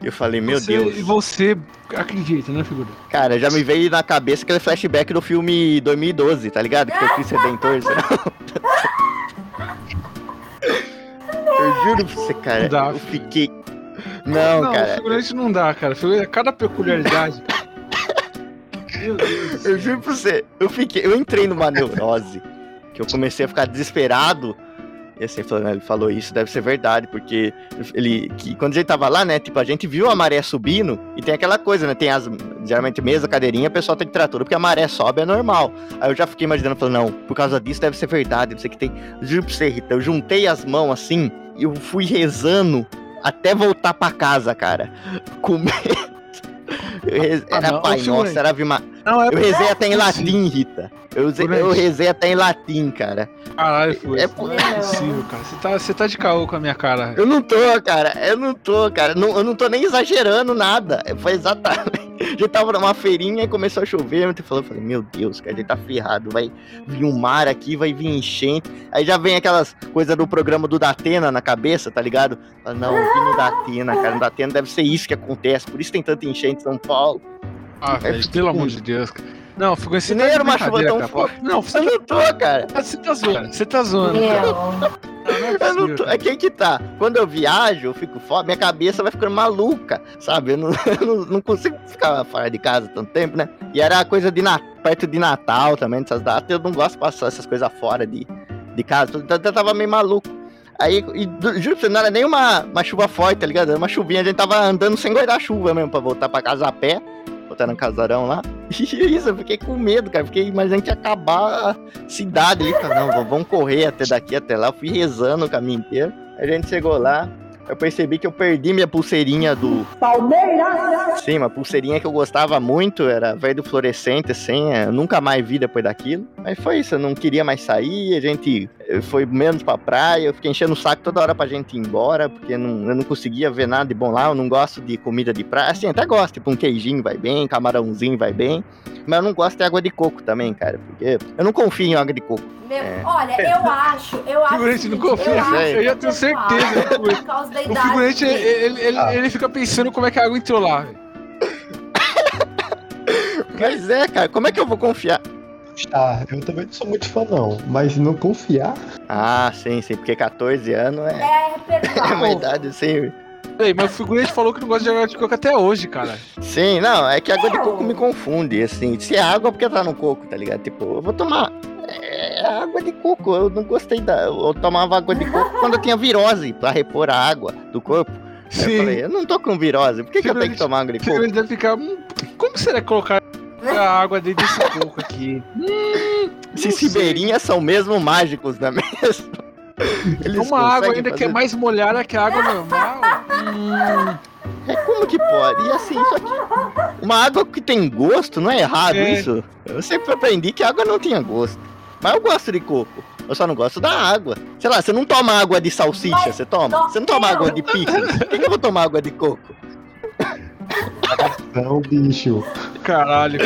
Eu falei, meu Você- Deus. E você acredita, né, figurante? Cara, já me veio na cabeça aquele flashback do filme 2012, tá ligado? Que tem o Chris Redentor, lá. <laughs> Eu juro pra você, cara. Não dá, eu fiquei. Não, cara. figurante não dá, cara. Figurante, cada peculiaridade. Meu Deus. Eu juro pra você, eu fiquei, eu entrei numa neurose que eu comecei a ficar desesperado. E assim, falando, ele falou isso, deve ser verdade, porque ele, que quando a gente tava lá, né, tipo, a gente viu a maré subindo e tem aquela coisa, né, tem as, geralmente mesa, cadeirinha, o pessoal tem tudo, porque a maré sobe é normal. Aí eu já fiquei imaginando, falando, não, por causa disso deve ser verdade, não sei o que tem. Juro pra você, Rita, eu juntei as mãos assim e eu fui rezando até voltar pra casa, cara, com medo. Reze- Ah, Era não, Pai ô, figurante. Nossa, era Ave Ma- Não, é eu rezei até em latim, Rita. Eu, Figurante. eu rezei até em latim, cara. Caralho, foi. É não é possível, cara. Você tá, você tá de caô com a minha cara. Eu não tô, cara. Eu não tô, cara. Não- eu não tô nem exagerando nada. Foi exatamente. <laughs> A gente tava numa feirinha e começou a chover. Eu falei, falei, meu Deus, cara, a gente tá ferrado. Vai vir um mar aqui, vai vir enchente. Aí já vem aquelas coisas do programa do Datena na cabeça, tá ligado? Fala, Não, eu vi no Datena, cara. No Datena deve ser isso que acontece. Por isso tem tanta enchente em São Paulo. Ah, velho, fiquei pelo amor de Deus. cara. Não, ficou esse Nem era uma chuva tão forte. Não, você, Eu não tô, cara. você tá zoando. Você tá zoando. é Eu não tô, é quem que tá. Quando eu viajo, eu fico fora, minha cabeça vai ficando maluca, sabe? Eu não, <laughs> eu não, não consigo ficar fora de casa tanto tempo, né? E era coisa de na, perto de Natal também, dessas datas. Eu não gosto de passar essas coisas fora de, de casa. Então eu tava meio maluco. Aí, e, juro pra você, não era nem uma, uma chuva forte, tá ligado? Era uma chuvinha, a gente tava andando sem guarda-chuva mesmo, pra voltar pra casa a pé. Voltar no casarão lá. <laughs> E isso, eu fiquei com medo, cara. Fiquei imaginando que ia acabar a cidade ali. Falei, não, vamos correr até daqui até lá. Eu fui rezando o caminho inteiro. A gente chegou lá. Eu percebi que eu perdi minha pulseirinha do. Palmeiras! Sim, uma pulseirinha que eu gostava muito. Era verde fluorescente, assim. Eu nunca mais vi depois daquilo. Aí foi isso. Eu não queria mais sair. A gente foi menos pra praia. Eu fiquei enchendo o saco toda hora pra gente ir embora. Porque não, eu não conseguia ver nada de bom lá. Eu não gosto de comida de praia. Assim, até gosto. Tipo, um queijinho vai bem, camarãozinho vai bem. Mas eu não gosto de água de coco também, cara. Porque eu não confio em água de coco. Meu, É. olha, eu acho, eu acho. Figurante, não o confia, eu, acho velho. Eu já tenho o certeza. Por causa da O idade. figurante, dele- ele, ele, Ah. ele fica pensando como é que a água entrou lá. velho. Mas é, cara, como é que eu vou confiar? Ah, eu também não sou muito fã, não. Mas não confiar. Ah, sim, sim, porque 14 anos é, É é <laughs> uma perdoável. idade assim. Ei, mas o figurante falou que não gosta de água de coco até hoje, cara. Sim, não, é que água de coco me confunde, assim. Se é água, porque tá no coco, tá ligado? Tipo, eu vou tomar. É água de coco, eu não gostei da. Eu tomava água de coco <laughs> quando eu tinha virose, pra repor a água do corpo. Aí Eu falei, eu não tô com virose, por que, que eu tenho que tomar água de coco? deve ficar. "Hum, como será colocar a água dentro desse coco aqui? Hum. Sibeirinhas são mesmo mágicos, não é mesmo? Eles Uma água ainda que é fazer- mais molhada que a água normal. Hum, É, como que pode? E assim, só que uma água que tem gosto, não é errado É. isso? Eu sempre aprendi que a água não tinha gosto. Mas eu gosto de coco. Eu só não gosto da água. Sei lá, você não toma água de salsicha, Mas você toma? Você não toma água de picles? Por que, que eu vou tomar água de coco? Não, bicho. Caralho.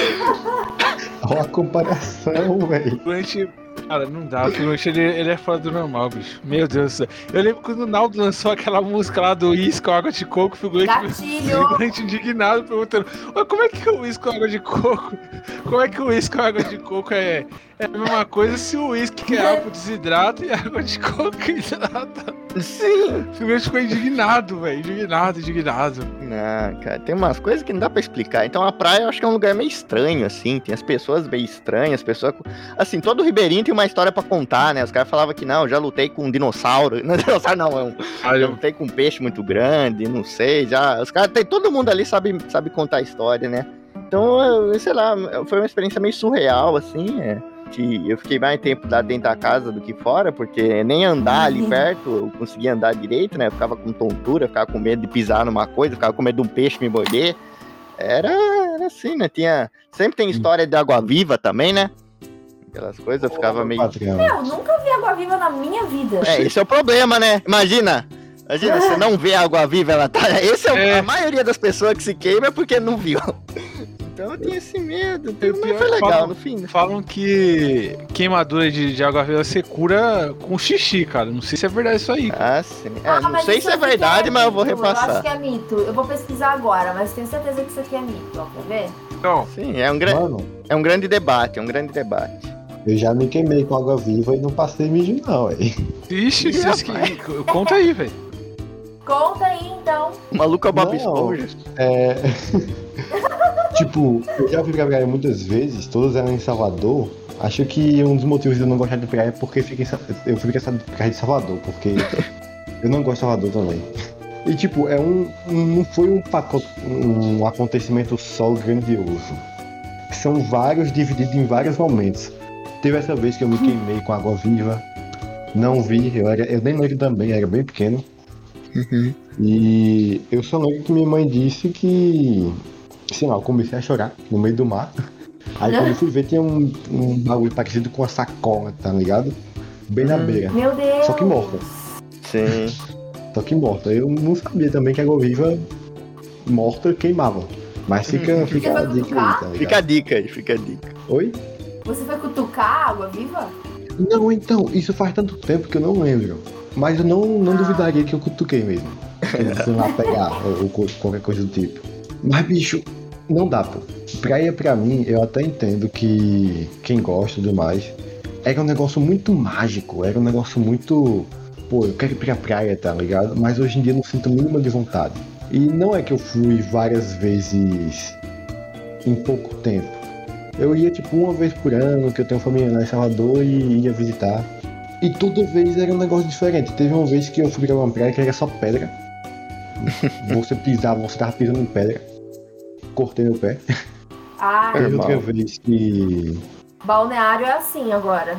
Olha a comparação, velho. figurante. Cara, não dá. O figurante ele, ele é fora do normal, bicho. Meu Deus do céu. Eu lembro quando o Naldo lançou aquela música lá do Is com água de coco, o o Gatilho. figurante indignado perguntando: "Ô, como é que o com água de coco? <laughs> Como é que o com água de coco é, é a mesma coisa se o uísque que é álcool desidrata e água de coco <laughs> hidrata? Sim. O figurante ficou indignado, velho. Indignado, indignado. Não, cara, tem umas coisas que não dá pra explicar. Então a praia eu acho que é um lugar meio estranho, assim. Tem as pessoas meio estranhas, pessoas. Assim, todo ribeirinho tem uma história pra contar, né? Os caras falavam que não, já lutei com um dinossauro. <laughs> Não, dinossauro não, é um. Ah, Já eu- lutei com um peixe muito grande, não sei. Já. Os caras tem. Todo mundo ali sabe, sabe contar a história, né? Então, eu, sei lá, foi uma experiência meio surreal, assim, é, eu fiquei mais tempo lá dentro da casa do que fora, porque nem andar ali perto eu conseguia andar direito, né? Eu ficava com tontura, ficava com medo de pisar numa coisa, ficava com medo de um peixe me morder. Era, era assim, né? Tinha, sempre tem história de água-viva também, né? Aquelas coisas, eu ficava meio... Meu, nunca vi água viva na minha vida. É, esse é o problema, né? Imagina. Imagina, você <laughs> não vê água viva, ela tá. Esse é, o- É. a maioria das pessoas que se queima é porque não viu. Então eu tinha esse medo. Mas foi é legal falam- no fim. né? Falam que queimadura de, de água viva você cura com xixi, cara. Não sei se é verdade isso aí. Ah, sim. É, Ah, não sei se é aqui verdade, mas eu vou mito, Eu acho repassar. que é mito. Eu vou pesquisar agora, mas tenho certeza que isso aqui é mito. Ó, quer ver? Então, Sim, é um, gran... Mano, é um grande debate, é um grande debate. eu já me queimei com água viva e não passei mijo não, velho. ixi, que... <laughs> conta aí, velho. Conta aí, então. O maluco é o Bob. Esponja. É. tipo, eu já fui pra praia muitas vezes, todas eram em Salvador. Acho que um dos motivos de eu não gostar de praia é porque Sa- eu fui pra de Salvador, porque <laughs> eu não gosto de Salvador também. E tipo, é um. não foi um pacote, um acontecimento só grandioso. São vários divididos em vários momentos. Teve essa vez que eu me queimei com água viva. Não vi, eu, era, eu nem lembro também, era bem pequeno. E eu só lembro que minha mãe disse que, sei lá, eu comecei a chorar no meio do mar. Aí quando eu fui ver, tinha um, um bagulho parecido com uma sacola, tá ligado? Bem na Hum. beira. Meu Deus. Só que morta. Sim. <laughs> Só que morta. Eu não sabia também que a água viva morta queimava. Mas fica, fica Você a dica aí, tá ligado? Fica a dica aí, fica a dica. Oi? Você foi cutucar a água viva? Não, então, isso faz tanto tempo que eu não lembro. Mas eu não, não Ah. duvidaria que eu cutuquei mesmo. <laughs> Sei lá, pegar ou, ou qualquer coisa do tipo. Mas, bicho, não dá, pô. Praia pra mim, eu até entendo que quem gosta e tudo mais. Era um negócio muito mágico, era um negócio muito. Pô, eu quero ir pra praia, tá ligado? Mas hoje em dia não sinto mínima de vontade. E não é que eu fui várias vezes em pouco tempo. Eu ia tipo uma vez por ano, que eu tenho família lá em Salvador e ia visitar. E toda vez era um negócio diferente. Teve uma vez que eu fui pra uma praia que era só pedra. <laughs> Você pisava, você tava pisando em pedra. Cortei meu pé. Ah, Teve Normal. outra vez que. balneário é assim agora.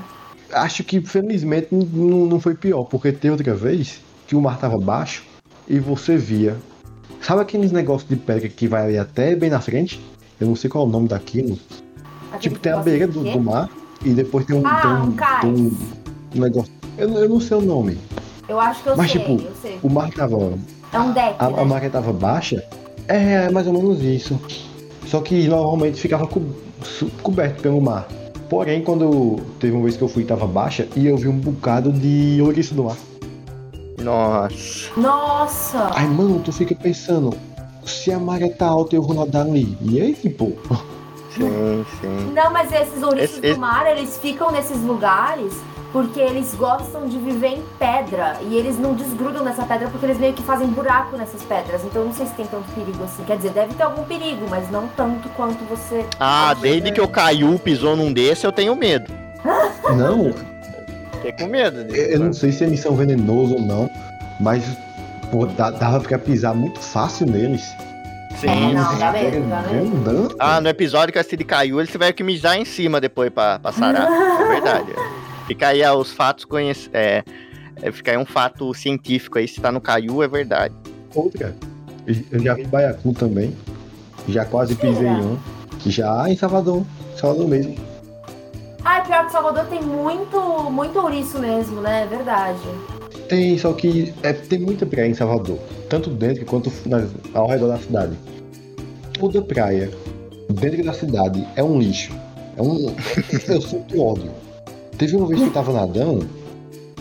Acho que felizmente não, não- foi pior, porque teve outra vez que o mar tava baixo e você via. Sabe aqueles negócios de pedra que vai ali até bem na frente? Eu não sei qual é o nome daquilo. Aquele Tipo, tem a beira do, quê? do mar e depois tem um, Ah, tem um um, tem um- um negócio. Eu, não- eu não sei o nome. Eu acho que eu Mas, sei, tipo, eu sei. O mar tava. É um deck, A, né? a maré tava baixa? É, é mais ou menos isso. Só que normalmente ficava co- su- coberto pelo mar. Porém, quando teve uma vez que eu fui e tava baixa, e eu vi um bocado de ouriço do mar. Nossa. Nossa! Aí, mano, tu fica pensando, se a maré tá alta eu vou nadar ali. E aí, tipo, Sim, sim. Não, mas esses ouriços Esse- esse- do mar, eles ficam nesses lugares porque eles gostam de viver em pedra. E eles não desgrudam nessa pedra porque eles meio que fazem buraco nessas pedras. Então eu não sei se tem tanto perigo assim. Quer dizer, deve ter algum perigo, mas não tanto quanto você. Ah, desde que o Caiu pisou num desse, eu tenho medo. <laughs> não, Fiquei com medo. eu eu não sei se eles são venenosos ou não, mas pô, dá- dava pra pisar muito fácil neles. Sim. É, não, dá mesmo, dá mesmo. Ah, no episódio que a Cid caiu, eles tiveram que mijar em cima depois pra, pra sarar. é verdade. Fica aí ah, os fatos conhec... é, é, Fica aí um fato científico aí, se tá no caiu, é verdade. Outra, eu já vi Baiacu também. Já quase pisei em um. Já em Salvador. Salvador mesmo. Ai, pior que Salvador tem muito, muito ouriço mesmo, né? É verdade. Tem, só que é, tem muita praia em Salvador. Tanto dentro quanto na- ao redor da cidade. Toda praia dentro da cidade é um lixo. É um. <laughs> eu sinto ódio. Teve uma vez que eu tava nadando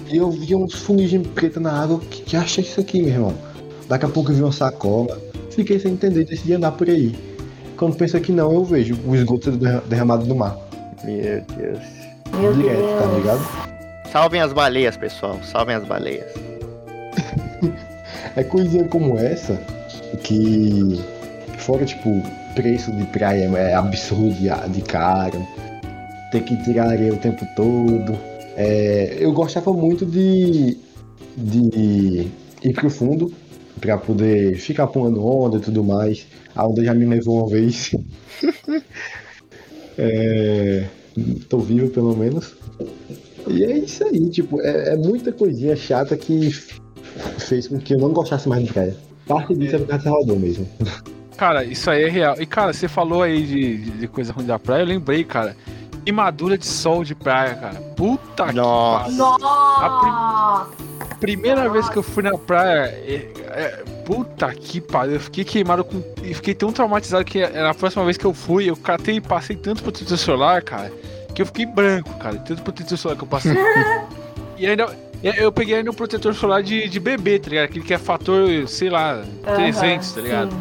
e eu vi uns fuligem preta na água. Que, que acha isso aqui, meu irmão? Daqui a pouco eu vi uma sacola. Fiquei sem entender, decidi andar por aí. Quando pensa que não, eu vejo o esgoto derramado no mar. Meu Deus. Meu Direto, Deus. tá ligado? Salvem as baleias, pessoal. Salvem as baleias. <laughs> É coisinha como essa que fora tipo preço de praia é absurdo de, de caro. Tem que tirar areia o tempo todo. É, eu gostava muito de, de ir pro fundo, pra poder ficar pulando onda e tudo mais. A onda já me levou uma vez. <laughs> é, tô vivo pelo menos. E é isso aí, tipo, é, é muita coisinha chata que fez com que eu não gostasse mais de praia. Parte disso é por causa Salvador mesmo. Cara, isso aí é real. E, cara, você falou aí de- de coisa ruim da praia, eu lembrei, cara. Queimadura de sol de praia, cara. Puta Nossa. que pariu. Nossa! A primeira vez que eu fui na praia, é- é- puta que pariu, eu fiquei queimado com. E fiquei tão traumatizado que na próxima vez que eu fui, eu catei e passei tanto protetor solar, cara, que eu fiquei branco, cara. Tanto protetor solar que eu passei. <laughs> e ainda. eu- Eu peguei ainda um protetor solar de, de bebê, tá ligado? Aquele que é fator, sei lá, 300, tá ligado? Sim.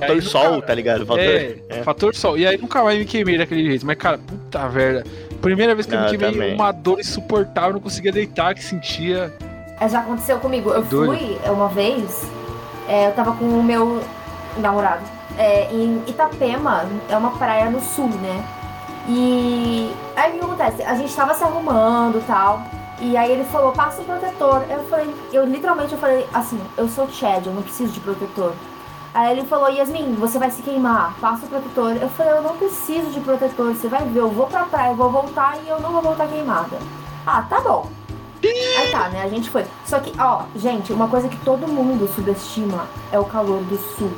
Fator sol, cara, tá ligado? Fator... É, é. fator sol. E aí nunca mais me queimei daquele jeito. Mas, cara, puta merda. Primeira vez que eu Não, me eu queimei, também. uma dor insuportável, não conseguia deitar, que sentia. É, já aconteceu comigo. Eu Doido. fui uma vez, é, eu tava com o meu namorado é, em Itapema, é uma praia no sul, né? E aí o que acontece? A gente tava se arrumando e tal. E aí ele falou, passa o protetor. Eu falei, eu literalmente eu falei assim, eu sou Chad, eu não preciso de protetor. Aí ele falou, Yasmin, você vai se queimar, passa o protetor. Eu falei, eu não preciso de protetor, você vai ver, eu vou pra praia, eu vou voltar e eu não vou voltar queimada. Ah, tá bom. Aí tá, né? A gente foi. Só que, ó, gente, uma coisa que todo mundo subestima é o calor do sul.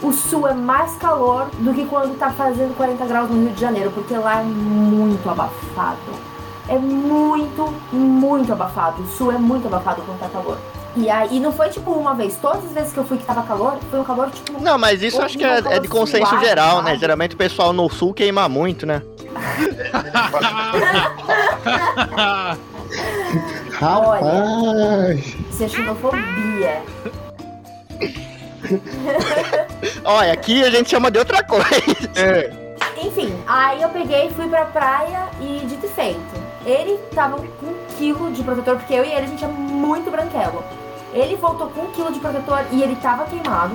O sul é mais calor do que quando tá fazendo 40 graus no Rio de Janeiro, porque lá é muito abafado. É muito, muito abafado. O sul é muito abafado quando tá calor. E aí não foi tipo uma vez, todas as vezes que eu fui que tava calor, foi um calor tipo. Não, mas isso acho que é, é de consenso geral, né? Geralmente o pessoal no sul queima muito, né? <laughs> Rapaz! Isso é xenofobia. Olha, aqui a gente chama de outra coisa. Enfim, aí eu peguei e fui pra praia e dito e feito. Ele tava com um quilo de protetor, porque eu e ele a gente é muito branquelo. Ele voltou com um quilo de protetor e ele tava queimado.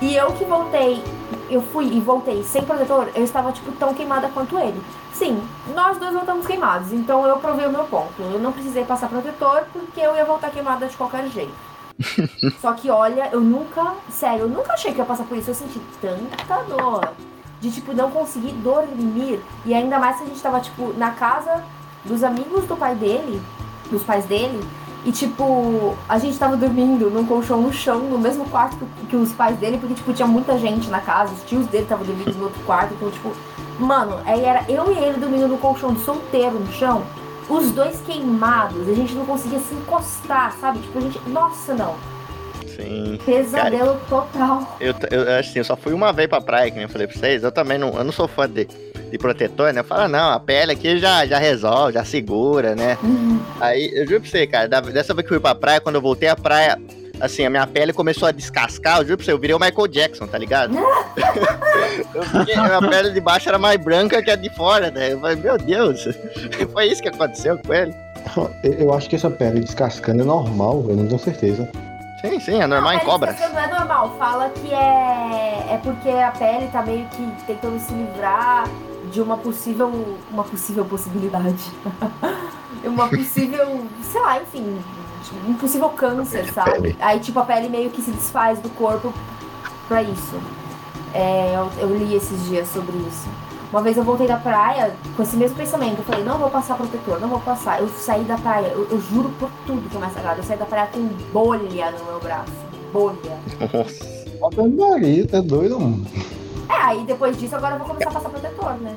E eu que voltei, eu fui e voltei sem protetor, eu estava tipo tão queimada quanto ele. Sim, nós dois voltamos queimados, então eu provei o meu ponto. Eu não precisei passar protetor porque eu ia voltar queimada de qualquer jeito. <laughs> Só que olha, eu nunca, sério, eu nunca achei que ia passar por isso. Eu senti tanta dor de tipo não conseguir dormir e ainda mais que a gente tava tipo na casa dos amigos do pai dele, dos pais dele, e tipo, a gente tava dormindo num colchão no chão, no mesmo quarto que, os pais dele, porque tipo tinha muita gente na casa, os tios dele estavam dormindo no outro quarto, então tipo, mano, aí era eu e ele dormindo no colchão de solteiro no chão. Os dois queimados, a gente não conseguia se encostar, sabe? Tipo, a gente. Nossa, não. Sim. Pesadelo total. Eu, eu, assim, eu só fui uma vez pra praia, que nem eu falei pra vocês. Eu também não, eu não sou fã de, de protetor, né? Eu falo, não, a pele aqui já, já resolve, já segura, né? Aí, eu juro pra você, cara, da- dessa vez que eu fui pra praia, quando eu voltei à praia, assim, a minha pele começou a descascar, eu juro pra você, eu virei o Michael Jackson, tá ligado? <laughs> eu fiquei, a minha pele de baixo era mais branca que a de fora, né? Eu falei, meu Deus, foi isso que aconteceu com ele? Eu acho que essa pele descascando é normal, eu não tenho certeza. Sim, sim, é normal em Mas cobras. isso não é normal. Fala que é, é porque a pele tá meio que tentando se livrar de uma possível. Uma possível possibilidade. <laughs> uma possível. sei lá, enfim. Um possível câncer, sabe? Pele. Aí, tipo, a pele meio que se desfaz do corpo pra isso. É, eu, eu li esses dias sobre isso. Uma vez eu voltei da praia com esse mesmo pensamento. Eu falei, não vou passar protetor, não vou passar. Eu saí da praia, eu, eu juro por tudo que é mais sagrado. Eu saí da praia com bolha no meu braço. Bolha. Nossa. Bota no nariz, tá doido, mano. É, aí depois disso agora eu vou começar a passar protetor, né?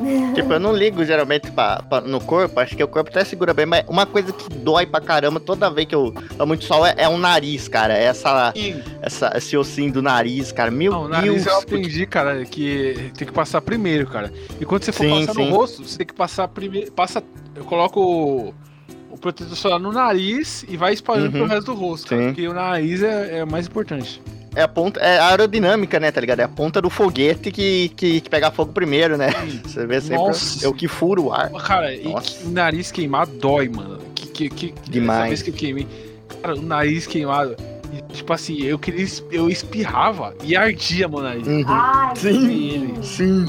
<laughs> Tipo, eu não ligo geralmente pra, pra- no corpo, acho que o corpo até segura bem, mas uma coisa que dói pra caramba toda vez que eu tomo muito sol é, é o nariz, cara. É Essa, essa, esse ossinho do nariz, cara. Meu Não, o Deus. nariz eu aprendi, cara, que tem que passar primeiro, cara. E quando você for Sim, passar sim. no rosto, você tem que passar primeiro. Passa. Eu coloco o, o protetor solar no nariz e vai espalhando Uhum. pro resto do rosto, cara. Porque o nariz é, é o mais importante. É a ponta, é a aerodinâmica, né, tá ligado? É a ponta do foguete que, que, que pega fogo primeiro, né? <laughs> Você vê sempre Nossa. é o que fura o ar. Cara, e Nossa. que- o nariz queimado dói, mano. Que, que, que, Demais. Essa vez que eu queimei. Cara, o nariz queimado. e, tipo assim, eu queria. Eu espirrava e ardia meu nariz. Uhum. Ai, Sim, Sim.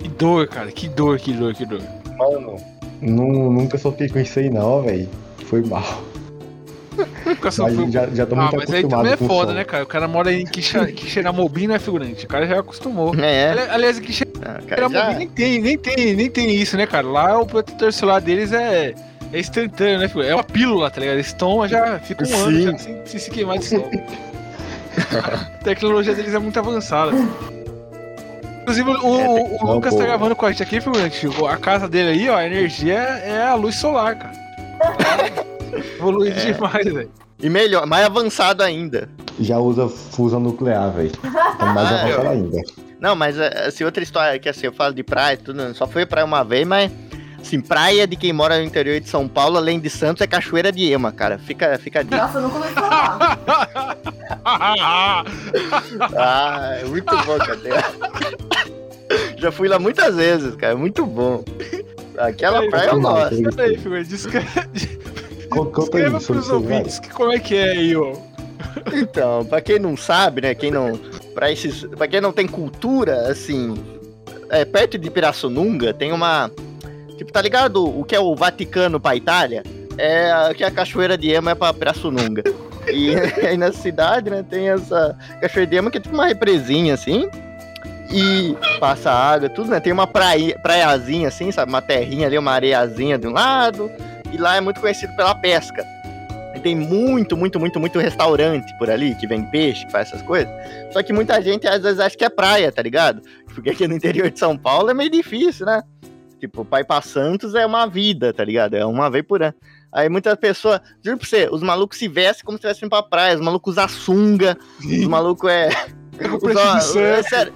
Que dor, cara. Que dor, que dor, que dor. Mano, nu- nunca sofri com isso aí não, velho. Foi mal. <laughs> Mas já, já tô Ah, muito mas aí também é foda, som. né, cara? O cara mora em Quixeramobim, <laughs> né, figurante? O cara já acostumou. É, Ali- Aliás, ah, Quixeramobim já... nem tem, nem tem, nem tem isso, né, cara? Lá o protetor celular deles é, é instantâneo, né, figurante? É uma pílula, tá ligado? Eles tomam, já fica um ano Sim. já sem, sem se queimar de sol. a tecnologia deles é muito avançada. Inclusive, o, o- o Não, Lucas pô. tá gravando com a gente aqui, figurante. A casa dele aí, ó, a energia é a luz solar, cara. <laughs> Evoluiu É. demais, velho. E melhor, mais avançado ainda. Já usa fusão nuclear, velho. É mais Ah, avançado ainda. Não, mas eh, assim, outra história que assim, eu falo de praia, e tudo, só fui praia uma vez, mas assim, praia de quem mora no interior de São Paulo, além de Santos, é Cachoeira de Ema, cara. Fica, fica a dica. Nossa, eu nunca ouvi falar. <laughs> Ah, é muito bom, cara. <laughs> Já fui lá muitas vezes, cara. é Muito bom. Aquela praia eu figurante, descreve, <laughs> Conta, descreva aí pros vai. ouvintes que, como é que é aí, ó. Então, pra quem não sabe, né? Quem não. Pra, esses, pra quem não tem cultura, assim. É, perto de Pirassununga tem uma. Tipo, tá ligado o que é o Vaticano pra Itália? É que a Cachoeira de Ema é pra Pirassununga. E <laughs> aí na cidade, né, tem essa Cachoeira de Ema que é tipo uma represinha, assim. E passa água, tudo, né? Tem uma praia, praiazinha, assim, sabe? Uma terrinha ali, uma areiazinha de um lado. E lá é muito conhecido pela pesca. E tem muito, muito, muito, muito restaurante por ali que vende peixe, que faz essas coisas. Só que muita gente às vezes acha que é praia, tá ligado? Porque aqui no interior de São Paulo é meio difícil, né? Tipo, pra ir pra Santos é uma vida, tá ligado? É uma vez por ano. Aí muitas pessoas, juro pra você, os malucos se vestem como se estivessem pra praia, os malucos usam sunga, os malucos é. <laughs> O preço de Usa, é surf, sério,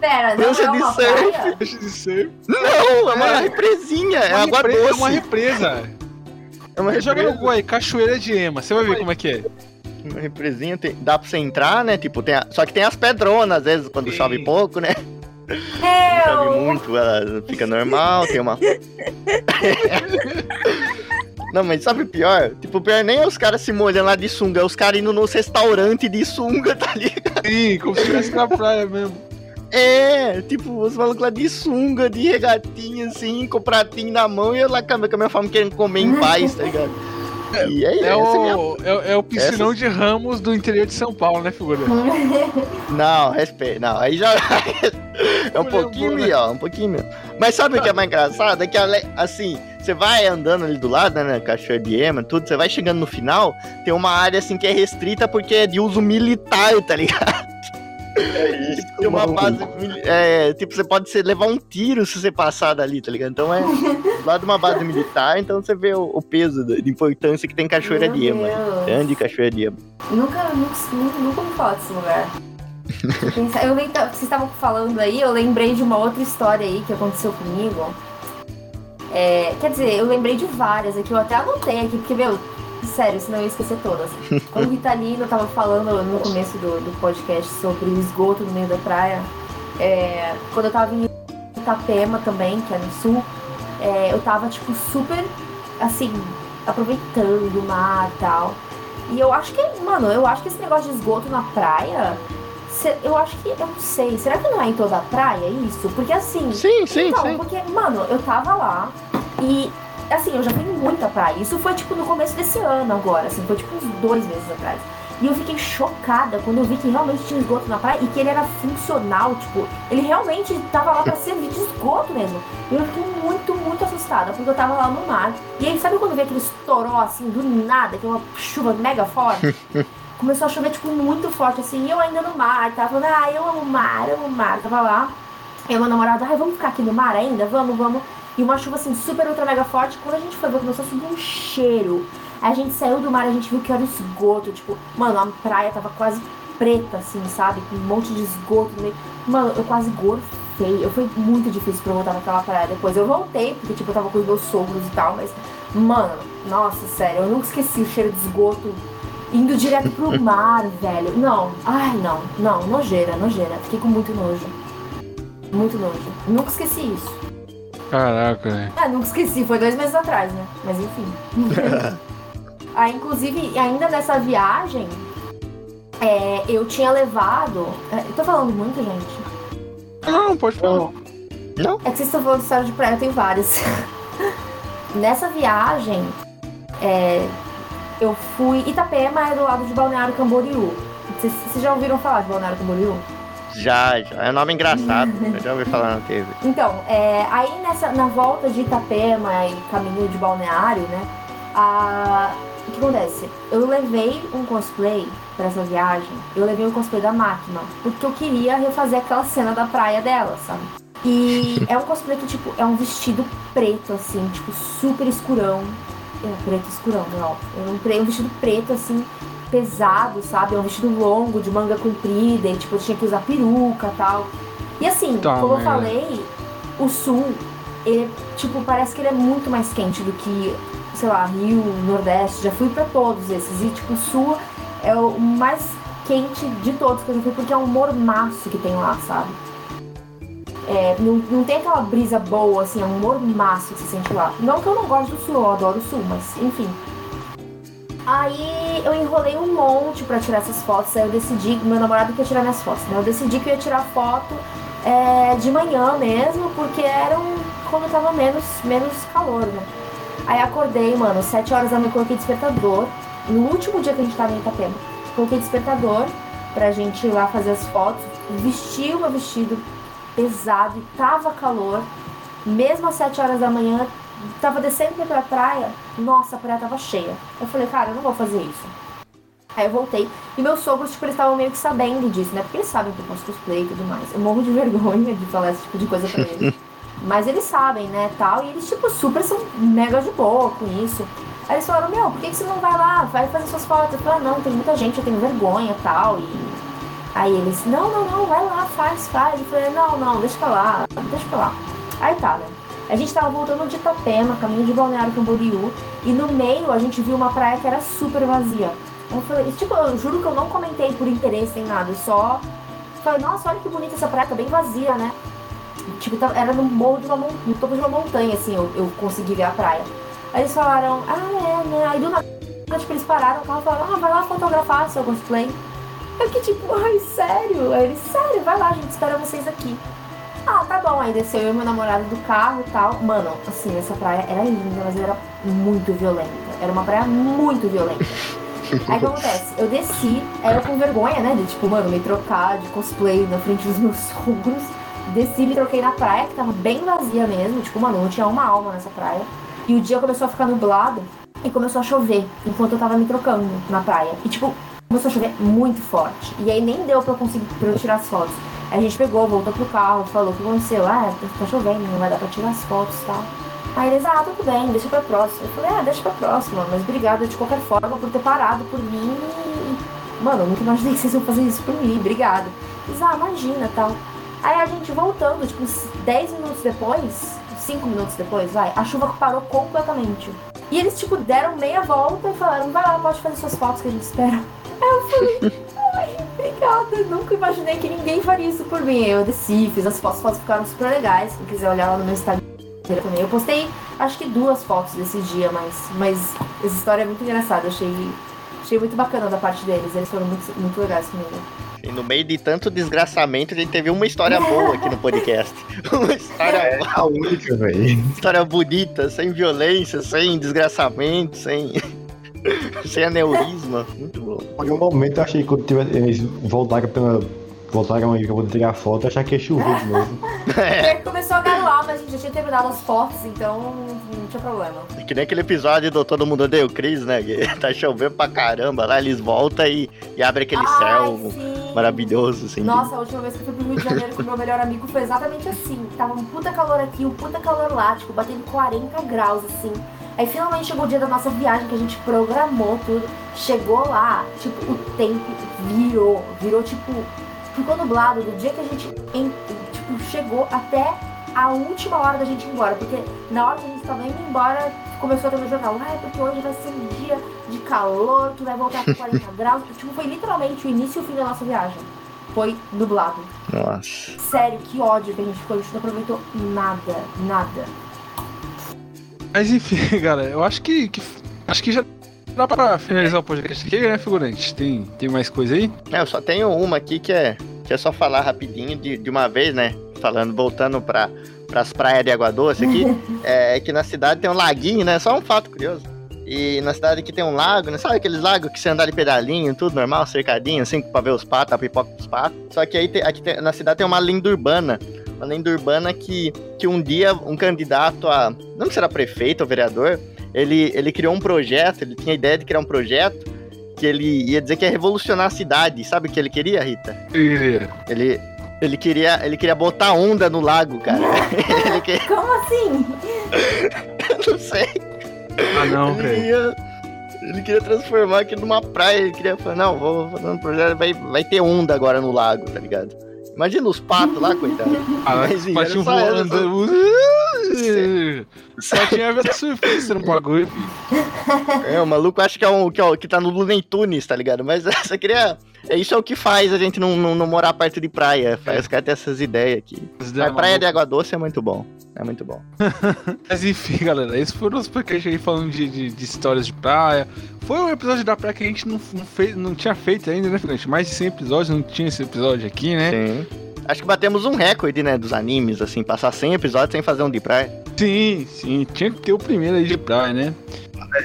Pera, não é de uma surf. praia? de surf. não, é uma É. represinha, é Uma água represa- doce. É uma represa. É uma Joga no. Google aí, Cachoeira de Ema. Você vai ver como é que é. Uma represinha, tem- dá pra você entrar, né? Tipo, tem a- só que tem as pedronas, às vezes, quando Sim. chove pouco, né? Chove Eu... muito, ela fica normal, tem uma. <laughs> Não, mas sabe o pior? Tipo, o pior nem é os caras se molhando lá de sunga, é os caras indo nos restaurantes de sunga, tá ligado? Sim, como se estivesse na praia mesmo. É, tipo, os malucos lá de sunga, de regatinha, assim, com o pratinho na mão e eu lá com a minha fome querendo comer em paz, tá ligado? E aí, É essa é minha... o, é, é o piscinão de Ramos do interior de São Paulo, né, figura? <laughs> Não, respeito. Não, aí já. <laughs> é um Mulher pouquinho boa, né? melhor, um pouquinho melhor. Mas sabe o que é mais engraçado? É que, assim, você vai andando ali do lado, né, na Cachoeira de Ema, tudo, você vai chegando no final, tem uma área, assim, que é restrita porque é de uso militar, tá ligado? É <laughs> isso, Tem uma base. mili- É, tipo, você pode ser, levar um tiro se você passar dali, tá ligado? Então é <laughs> lado de uma base militar, então você vê o, o peso da- de importância que tem Cachoeira de Ema. Meu Grande Cachoeira de Ema. Nunca, nunca, nunca, ouvi falar desse lugar. <laughs> Eu vocês estavam falando aí, eu lembrei de uma outra história aí que aconteceu comigo. É, quer dizer, eu lembrei de várias aqui, eu até anotei aqui, porque, meu, sério, senão eu ia esquecer todas. <laughs> O Ritalino tava falando no começo do, do podcast sobre o esgoto no meio da praia. É, quando eu tava em Itapema também, que é no sul, é, eu tava, tipo, super, assim, aproveitando o mar e tal. E eu acho que, mano, eu acho que esse negócio de esgoto na praia, eu acho que, eu não sei, será que não é em toda a praia isso? Porque assim, Sim, sim, então, sim. porque, mano, eu tava lá e, assim, eu já fui em muita praia. Isso foi, tipo, no começo desse ano agora, assim, foi, tipo, uns dois meses atrás. E eu fiquei chocada quando eu vi que realmente tinha esgoto na praia e que ele era funcional, tipo, ele realmente tava lá pra servir de esgoto mesmo. E eu fiquei muito, muito assustada, porque eu tava lá no mar. E aí, sabe quando vê aquele estourou, assim, do nada, que é uma chuva mega forte? <laughs> Começou a chover, tipo, muito forte, assim, e eu ainda no mar, tava falando, ah, eu amo o mar, eu amo o mar. Tava lá, e meu namorado, ai, vamos ficar aqui no mar ainda? Vamos, vamos. E uma chuva assim, super ultra mega forte. Quando a gente foi ver, começou a subir um cheiro. A gente saiu do mar, a gente viu que era esgoto. Tipo, mano, a praia tava quase preta, assim, sabe? Com um monte de esgoto no meio. Mano, eu quase gorfei. Eu foi muito difícil pra eu voltar naquela praia depois. Eu voltei, porque, tipo, eu tava com os meus sogros e tal, mas, mano, nossa, sério, eu nunca esqueci o cheiro de esgoto indo direto pro <laughs> mar, velho. Não, ai, não, não, nojeira, nojeira. Fiquei com muito nojo. Muito nojo. Nunca esqueci isso. Caraca, velho. Ah, nunca esqueci, foi dois meses atrás, né? Mas enfim. <laughs> ah, inclusive, ainda nessa viagem, é, eu tinha levado. é, Eu tô falando muito, gente. Não, pode falar. É que vocês estão falando de história de praia, eu tenho várias. <laughs> Nessa viagem, é, eu fui. Itapema é do lado de Balneário Camboriú. Vocês, vocês já ouviram falar de Balneário Camboriú? Já, já. É um nome engraçado. <laughs> Eu já ouvi falar na TV. Então, é, aí nessa, na volta de Itapema e caminho de Balneário, né? a- o que acontece? Eu levei um cosplay pra essa viagem. Eu levei um cosplay da máquina. Porque eu queria refazer aquela cena da praia dela, sabe? E é um cosplay que, tipo, é um vestido preto, assim, tipo, super escurão. É, preto escurão, não. É um, pre- um vestido preto, assim, pesado, sabe? É um vestido longo, de manga comprida, e, tipo, eu tinha que usar peruca e tal. E assim, Tá, como eu falei, o sul, ele, tipo, parece que ele é muito mais quente do que, sei lá, Rio, Nordeste. Já fui pra todos esses. E, tipo, o sul é o mais quente de todos que eu já fui, porque é um mormaço que tem lá, sabe? É, não, não tem aquela brisa boa, assim, é um mormaço que se sente lá. Não que eu não goste do sul, eu adoro o sul, mas enfim. Aí eu enrolei um monte pra tirar essas fotos, aí eu decidi, meu namorado quer tirar minhas fotos, né? Eu decidi que eu ia tirar foto é, de manhã mesmo, porque era um, quando tava menos, menos calor, né? Aí acordei, mano, 7 horas da manhã coloquei despertador. No último dia que a gente tava em Itapema, coloquei despertador pra gente ir lá fazer as fotos. Vesti o meu vestido pesado e tava calor. Mesmo às 7 horas da manhã, tava descendo pra praia, nossa, a praia tava cheia. Eu falei, cara, eu não vou fazer isso. Aí eu voltei. E meus sogros, tipo, eles estavam meio que sabendo disso, né? Porque eles sabem que eu faço cosplay e tudo mais. Eu morro de <laughs> vergonha de falar esse tipo de coisa pra eles. <laughs> Mas eles sabem, né, tal. E eles, tipo, super são mega de boa com isso. Aí eles falaram, meu, por que, que você não vai lá? Vai fazer suas fotos. Eu falei, ah, não, tem muita gente, eu tenho vergonha e tal. E aí eles, não, não, não, vai lá, faz, faz. Eu falei, não, não, deixa pra lá, deixa pra lá. Aí tá, né? A gente tava voltando de Itapema, caminho de Balneário Camboriú. E no meio a gente viu uma praia que era super vazia. Eu falei, tipo, eu juro que eu não comentei por interesse nem nada, só falei, nossa, olha que bonita essa praia, tá bem vazia, né? Tipo, tá- era no morro de uma no topo de uma montanha, assim, eu, eu consegui ver a praia. Aí eles falaram, ah, é, né? Aí do nada, tipo, eles pararam o carro falaram, ah, vai lá fotografar seu cosplay. Eu que tipo, ai, sério? Aí eles, sério, vai lá, a gente espera vocês aqui. Ah, tá bom. Aí desceu eu e meu namorado do carro e tal. Mano, assim, essa praia era linda, mas era muito violenta. Era uma praia muito violenta. Aí o que acontece? Eu desci, eu com vergonha, né? De tipo, mano, me trocar de cosplay na frente dos meus <laughs> sogros. Desci, me troquei na praia, que tava bem vazia mesmo. Tipo, mano, não tinha uma alma nessa praia. E o dia começou a ficar nublado e começou a chover enquanto eu tava me trocando na praia. E tipo, começou a chover muito forte. E aí nem deu pra eu conseguir pra eu tirar as fotos. A gente pegou, voltou pro carro, falou o que aconteceu. Ah, tá chovendo, não vai dar pra tirar as fotos e tal. Aí eles, ah, tudo bem, deixa pra próxima. Eu falei, ah, deixa pra próxima, mas obrigada de qualquer forma por ter parado por mim. Mano, eu nunca imaginei que vocês iam fazer isso por mim, obrigada. Eles, ah, imagina tal. Aí a gente voltando, tipo, uns 10 minutos depois, 5 minutos depois, vai, a chuva parou completamente. E eles, tipo, deram meia volta e falaram, vai lá, pode fazer suas fotos que a gente espera. Aí eu falei, ai, obrigada, eu nunca imaginei que ninguém faria isso por mim. Eu desci, fiz as fotos, as fotos ficaram super legais. Quem quiser olhar lá no meu Instagram também. Eu postei, acho que duas fotos desse dia, mas, mas essa história é muito engraçada. Achei, achei muito bacana da parte deles. Eles foram muito, muito legais comigo. E no meio de tanto desgraçamento, a gente teve uma história boa aqui no podcast. <laughs> Uma história, A única, velho. história bonita, sem violência, sem desgraçamento, sem. <laughs> sem aneurisma. Muito bom. Por um momento eu achei que quando tivesse, eles voltaram pela. Voltaram aí pra poder tirar foto, eu achei que ia chover de novo. <laughs> É, Porque começou a garoar, mas a gente já tinha terminado as fotos, então não tinha problema. que nem aquele episódio do Todo Mundo Odeia o Chris, né? Que <laughs> tá chovendo pra caramba. Lá eles voltam e, e abrem aquele Ai, céu sim. maravilhoso, assim. Nossa, a última vez que eu fui pro Rio de Janeiro com meu melhor amigo foi exatamente assim. Tava um puta calor aqui, um puta calor lá, tipo, batendo 40 graus, assim. Aí finalmente chegou o dia da nossa viagem, que a gente programou tudo. Chegou lá, tipo, o tempo virou. Virou, tipo, ficou nublado do dia que a gente, en- tipo, chegou até a última hora da gente ir embora. Porque na hora que a gente tava indo embora, começou a ter no jornal. Ah, é porque hoje vai ser um dia de calor, que vai voltar com 40 <laughs> graus. Tipo, foi literalmente o início e o fim da nossa viagem. Foi nublado. Nossa. Sério, que ódio que a gente ficou. A gente não aproveitou nada, nada. Mas enfim, <laughs> galera, eu acho que, que- acho que já dá pra finalizar o podcast aqui, né, figurante? Tem, tem mais coisa aí? É, eu só tenho uma aqui que é, que é só falar rapidinho de, de uma vez, né? Falando, voltando pra, pras praias de Água Doce aqui, <laughs> é que na cidade tem um laguinho, né? Só um fato curioso. E na cidade aqui tem um lago, né? Sabe aqueles lagos que você anda de pedalinho, tudo normal, cercadinho, assim, pra ver os patos, a pipoca dos patos. Só que aí tem- aqui tem- na cidade tem uma lenda urbana. Uma lenda urbana que, que um dia um candidato a. Não sei se era prefeito ou vereador, ele, ele criou um projeto, ele tinha a ideia de criar um projeto que ele ia dizer que ia revolucionar a cidade. Sabe o que ele queria, Rita? Ele- Ele, ele, queria, ele queria botar onda no lago, cara. <laughs> queria, Como assim? <laughs> não sei. Ah, não, ele, velho. queria, ele queria transformar aquilo numa praia. Ele queria falar, não, vou fazer um projeto, vai, vai ter onda agora no lago, tá ligado? Imagina os patos lá, coitado. Ah, Mas, mas patinho voando. Só tinha ver surfista no bagulho, filho. É, o maluco acha que é um que, é o- que tá no Looney Tunes, tá ligado? Mas <laughs> essa queria. É isso é o que faz a gente não, não, não morar perto de praia. Faz os caras ter essas ideias aqui. As Mas praia de água doce é muito bom. É muito bom. <laughs> Mas enfim, galera, esses foram os podcasts aí falando de, de, de histórias de praia. Foi um episódio da praia que a gente não, não, fez, não tinha feito ainda, né, Felipe? Mais de 100 episódios, não tinha esse episódio aqui, né? Sim. Acho que batemos um recorde, né, dos animes, assim, passar 100 episódios sem fazer um de praia. Sim, sim, tinha que ter o primeiro aí de praia, né?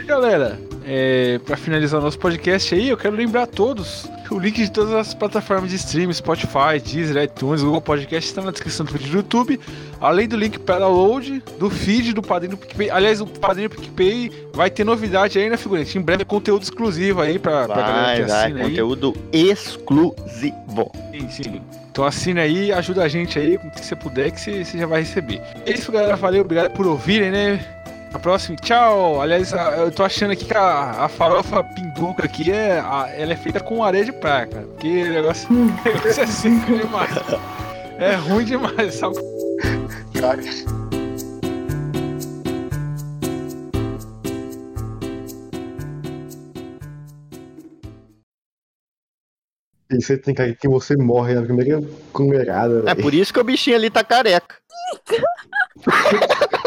Galera, é, pra finalizar o nosso podcast aí, eu quero lembrar a todos o link de todas as plataformas de streaming, Spotify, Deezer, iTunes, Google Podcast, está na descrição do vídeo do YouTube, além do link para download, do feed, do padrinho do PicPay. Aliás, o padrinho do PicPay vai ter novidade aí, né, figurante? Em breve, conteúdo exclusivo aí pra, pra galera Vai, que vai, assina aí. conteúdo exclusivo. Sim, sim. Então assina aí, ajuda a gente aí com o que você puder, que você, você já vai receber. É isso, galera. Valeu, obrigado por ouvirem, né? A próxima, tchau! Aliás, eu tô achando aqui que a, a farofa pinduca aqui é, a- ela é feita com areia de praia, cara. Porque o negócio, <laughs> o negócio é seco demais. É ruim demais, sabe? E você tem que que você morre na primeira comerada, É por isso que o bichinho ali tá careca. <laughs>